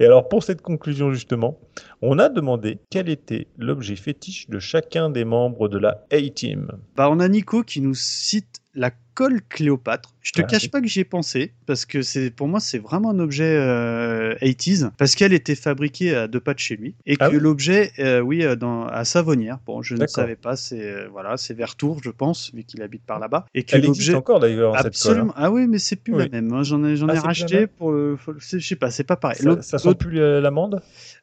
Et alors, pour cette conclusion, justement, on a demandé quel était l'objet fétiche de chacun des membres de la A-Team. Bah, on a Nico qui nous cite la colle Cléopâtre. Je te Ah, cache oui. pas que j'y ai pensé parce que c'est pour moi c'est vraiment un objet euh, 80s parce qu'elle était fabriquée à deux pas de chez lui et que Ah oui l'objet euh, oui euh, dans à Savonnière. Bon, je ne savais pas, c'est euh, voilà, c'est vers Tours, je pense, vu qu'il habite par là-bas et que l'objet encore d'ailleurs, cette colle. Absolument. Ah oui, mais c'est plus la Oui. même. hein. J'en ai, j'en Ah, ai la racheté pour. c'est- Je sais pas, c'est pas pareil. Ça, sent plus la- l'amande?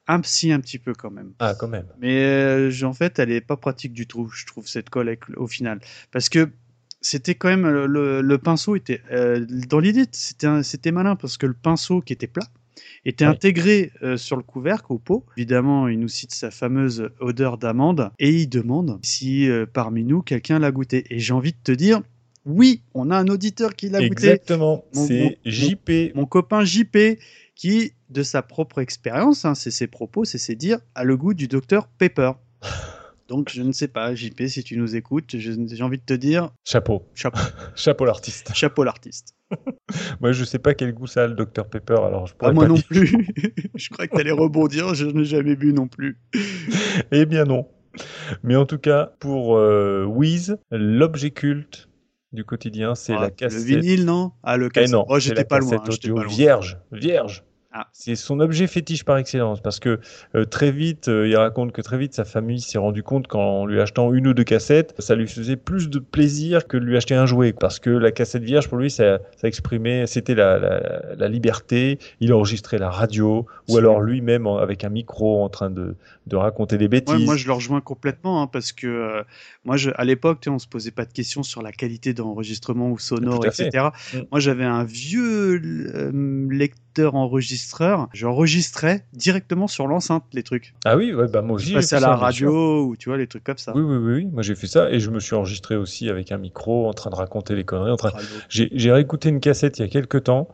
Un psy un petit peu quand même. Ah, quand même. Mais euh, en fait, elle est pas pratique du tout, je trouve, cette colle avec- au final. Parce que c'était quand même. Le, pinceau était. euh, dans l'idée, c'était malin parce que le pinceau qui était plat était Oui. intégré euh, sur le couvercle au pot. Évidemment, il nous cite sa fameuse odeur d'amande et il demande si euh, parmi nous quelqu'un l'a goûté. Et j'ai envie de te dire, oui, on a un auditeur qui l'a goûté. Exactement. C'est JP. Mon copain JP qui, de sa propre expérience, hein, c'est ses propos, c'est ses dires, a le goût du docteur Pepper. Donc je ne sais pas, JP, si tu nous écoutes, j'ai envie de te dire Chapeau. chapeau, Chapeau l'artiste. chapeau l'artiste. Moi, je sais pas quel goût ça a le Dr Pepper, alors je Ah, pourrais moi pas non dire. plus. je crois que tu allais rebondir, je n'ai jamais bu non plus. Eh bien non. Mais en tout cas, pour euh, Wiz, l'objet culte du quotidien, c'est Ah, la Le cassette. vinyle, non? Ah, le Eh cassette. non, oh, j'étais pas loin. audio pas loin. vierge, vierge. Ah. C'est son objet fétiche par excellence parce que euh, très vite, euh, il raconte que très vite sa famille s'est rendu compte qu'en lui achetant une ou deux cassettes, ça lui faisait plus de plaisir que de lui acheter un jouet parce que la cassette vierge pour lui, ça, ça exprimait, c'était la, la, la liberté. Il enregistrait la radio ou alors lui-même avec un micro en train de, de raconter des bêtises. Ouais, moi, je le rejoins complètement hein, parce que euh, moi, je, à l'époque, on se posait pas de questions sur la qualité d'enregistrement ou sonore, etc. Mm. Moi, j'avais un vieux euh, lecteur enregistreur. J'enregistrais directement sur l'enceinte les trucs. Ah oui, ouais, bah moi aussi. Je passais à la ça, radio ou tu vois les trucs comme ça. Oui, oui, oui, oui. Moi, j'ai fait ça et je me suis enregistré aussi avec un micro en train de raconter les conneries. En train... Radio. J'ai j'ai réécouté une cassette il y a quelques temps.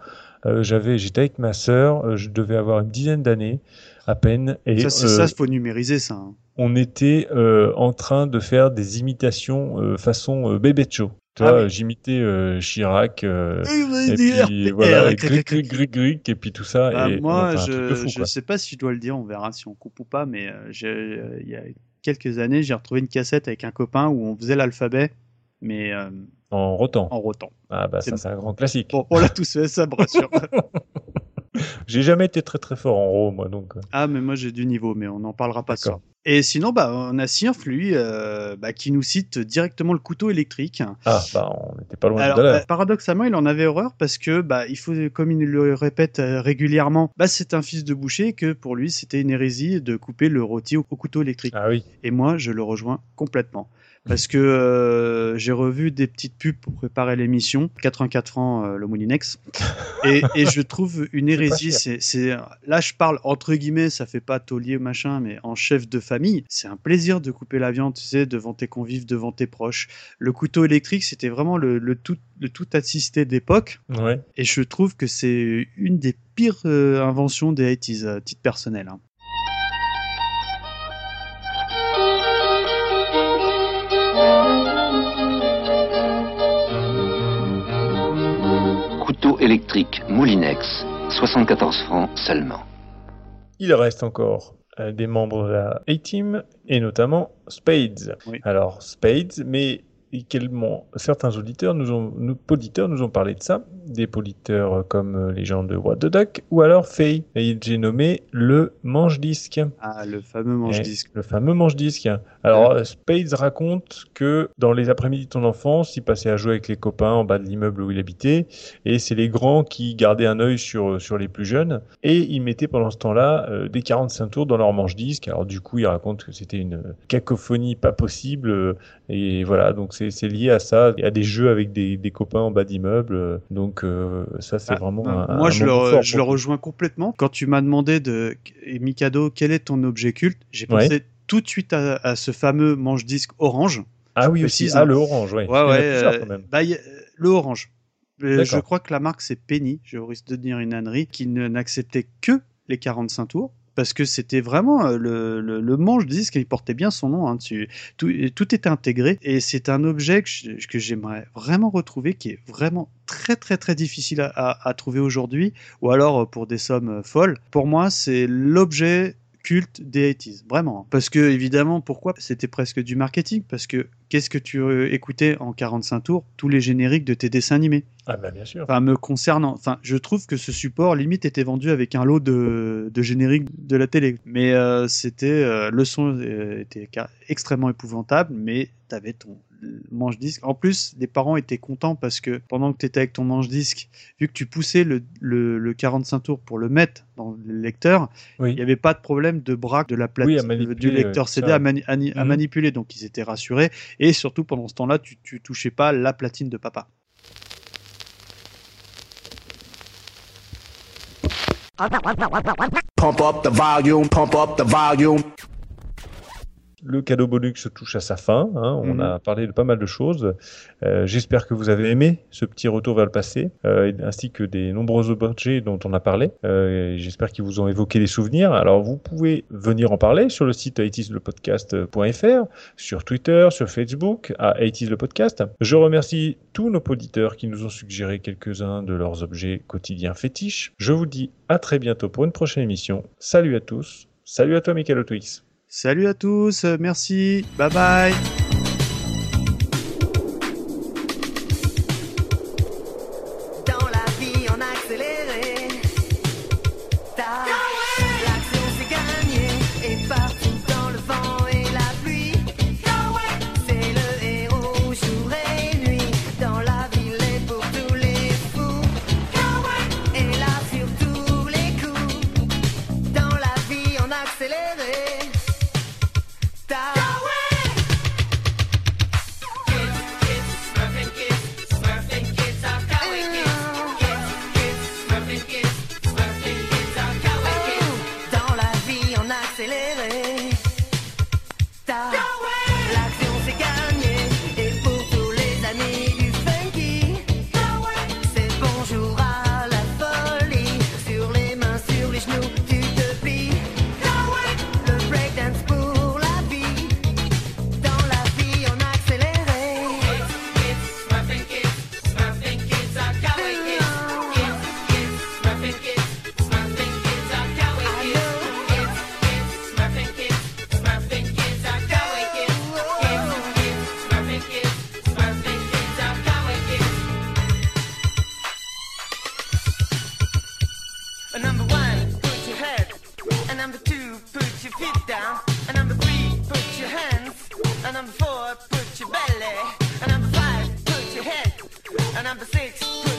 Euh, j'avais, j'étais avec ma sœur. euh, je devais avoir une dizaine d'années à peine. Et ça, c'est euh, ça, faut numériser ça. hein. on était euh, en train de faire des imitations euh, façon euh, bébé show. Ah oui. j'imitais euh, Chirac. euh, et puis voilà, et gric, gric, et puis tout ça. Bah, et moi, de je fou, je sais pas si je dois le dire, on verra si on coupe ou pas, mais euh, euh, il y a quelques années, j'ai retrouvé une cassette avec un copain où on faisait l'alphabet, mais euh, En rotant. en rotant. Ah bah ça, C'est- c'est un grand classique. Bon, on l'a tous fait, ça me rassure. J'ai jamais été très très fort en ro, moi, donc. euh, ah, mais moi j'ai du niveau, mais on n'en parlera pas de ça. Et sinon, bah, on a Sirf, lui, euh, bah, qui nous cite directement le couteau électrique. Ah bah on n'était pas loin Alors, tout à l'heure. bah, paradoxalement, il en avait horreur parce que, bah, il faut, comme il le répète euh, régulièrement, bah, c'est un fils de boucher et que pour lui, c'était une hérésie de couper le rôti au, au couteau électrique. Ah oui. Et moi, je le rejoins complètement. Parce que euh, j'ai revu des petites pubs pour préparer l'émission, 84 francs euh, le Moulinex, et, et je trouve une hérésie. c'est, là, je parle entre guillemets, ça fait pas taulier machin, mais en chef de famille, c'est un plaisir de couper la viande, tu sais, devant tes convives, devant tes proches. Le couteau électrique, c'était vraiment le, le tout, le tout assisté d'époque, Ouais. et je trouve que c'est une des pires euh, inventions des 80s, à titre personnel. hein. Électrique Moulinex, 74 francs seulement. Il reste encore euh, des membres de la A-Team et notamment Spades. Oui. Alors Spades, mais également certains auditeurs nous ont, nous, auditeurs nous ont parlé de ça, des auditeurs euh, comme euh, les gens de What the Duck ou alors Faye. Et j'ai nommé le manche-disque. Ah, le fameux manche-disque. Le fameux manche-disque. Alors, euh, Spades raconte que dans les après-midi de ton enfance, il passait à jouer avec les copains en bas de l'immeuble où il habitait, et c'est les grands qui gardaient un œil sur, sur les plus jeunes, et ils mettaient pendant ce temps-là euh, des 45 tours dans leur manche-disque. Alors, du coup, il raconte que c'était une cacophonie pas possible, euh, et voilà, donc c'est c'est lié à ça, à des jeux avec des, des copains en bas d'immeuble, euh, donc euh, ça, c'est Ah, vraiment bah, un. Moi, un je, le, moment fort je le pour- rejoins complètement. Quand tu m'as demandé de Mikado, quel est ton objet culte, j'ai pensé Ouais. tout de suite à, à ce fameux manche-disque orange. Ah oui, précise, aussi, hein. ah, le orange, ouais. Ouais, euh, quand même. bah, y a- le orange. Euh, je crois que la marque c'est Penny. Je risque de dire une ânerie qui n'acceptait que les 45 tours. Parce que c'était vraiment euh, le, le, le manche disque, il portait bien son nom hein, dessus. Tout, tout était intégré et c'est un objet que j'aimerais vraiment retrouver, qui est vraiment très très très difficile à, à- à trouver aujourd'hui, ou alors euh, pour des sommes euh, folles. Pour moi, c'est l'objet culte des 80s, vraiment. Parce que, évidemment, pourquoi? C'était presque du marketing, parce que qu'est-ce que tu euh, écoutais en 45 tours? Tous les génériques de tes dessins animés. Ah bah bien sûr. Enfin, me concernant, enfin, je trouve que ce support limite était vendu avec un lot de, de génériques de la télé. Mais euh, c'était euh, le son était extrêmement épouvantable, mais t'avais ton manche disque. En plus, les parents étaient contents parce que pendant que tu étais avec ton manche disque, vu que tu poussais le, le, le 45 tours pour le mettre dans le lecteur, il n'y avait pas de problème de braque de la plate euh, du lecteur CD à, manipuler. Donc ils étaient rassurés. Et surtout, pendant ce temps-là, tu, tu touchais pas la platine de papa. Pump up the volume, pump up the volume le cadeau bonus touche à sa fin. Hein. On mhm. a parlé de pas mal de choses. Euh, j'espère que vous avez aimé ce petit retour vers le passé, euh, ainsi que des nombreux objets dont on a parlé. Euh, j'espère qu'ils vous ont évoqué des souvenirs. Alors, vous pouvez venir en parler sur le site itislepodcast.fr, sur Twitter, sur Facebook, à itislepodcast. Je remercie tous nos auditeurs qui nous ont suggéré quelques-uns de leurs objets quotidiens fétiches. Je vous dis à très bientôt pour une prochaine émission. Salut à tous. Salut à toi, Michael Twix. Salut à tous, merci, bye bye. number six.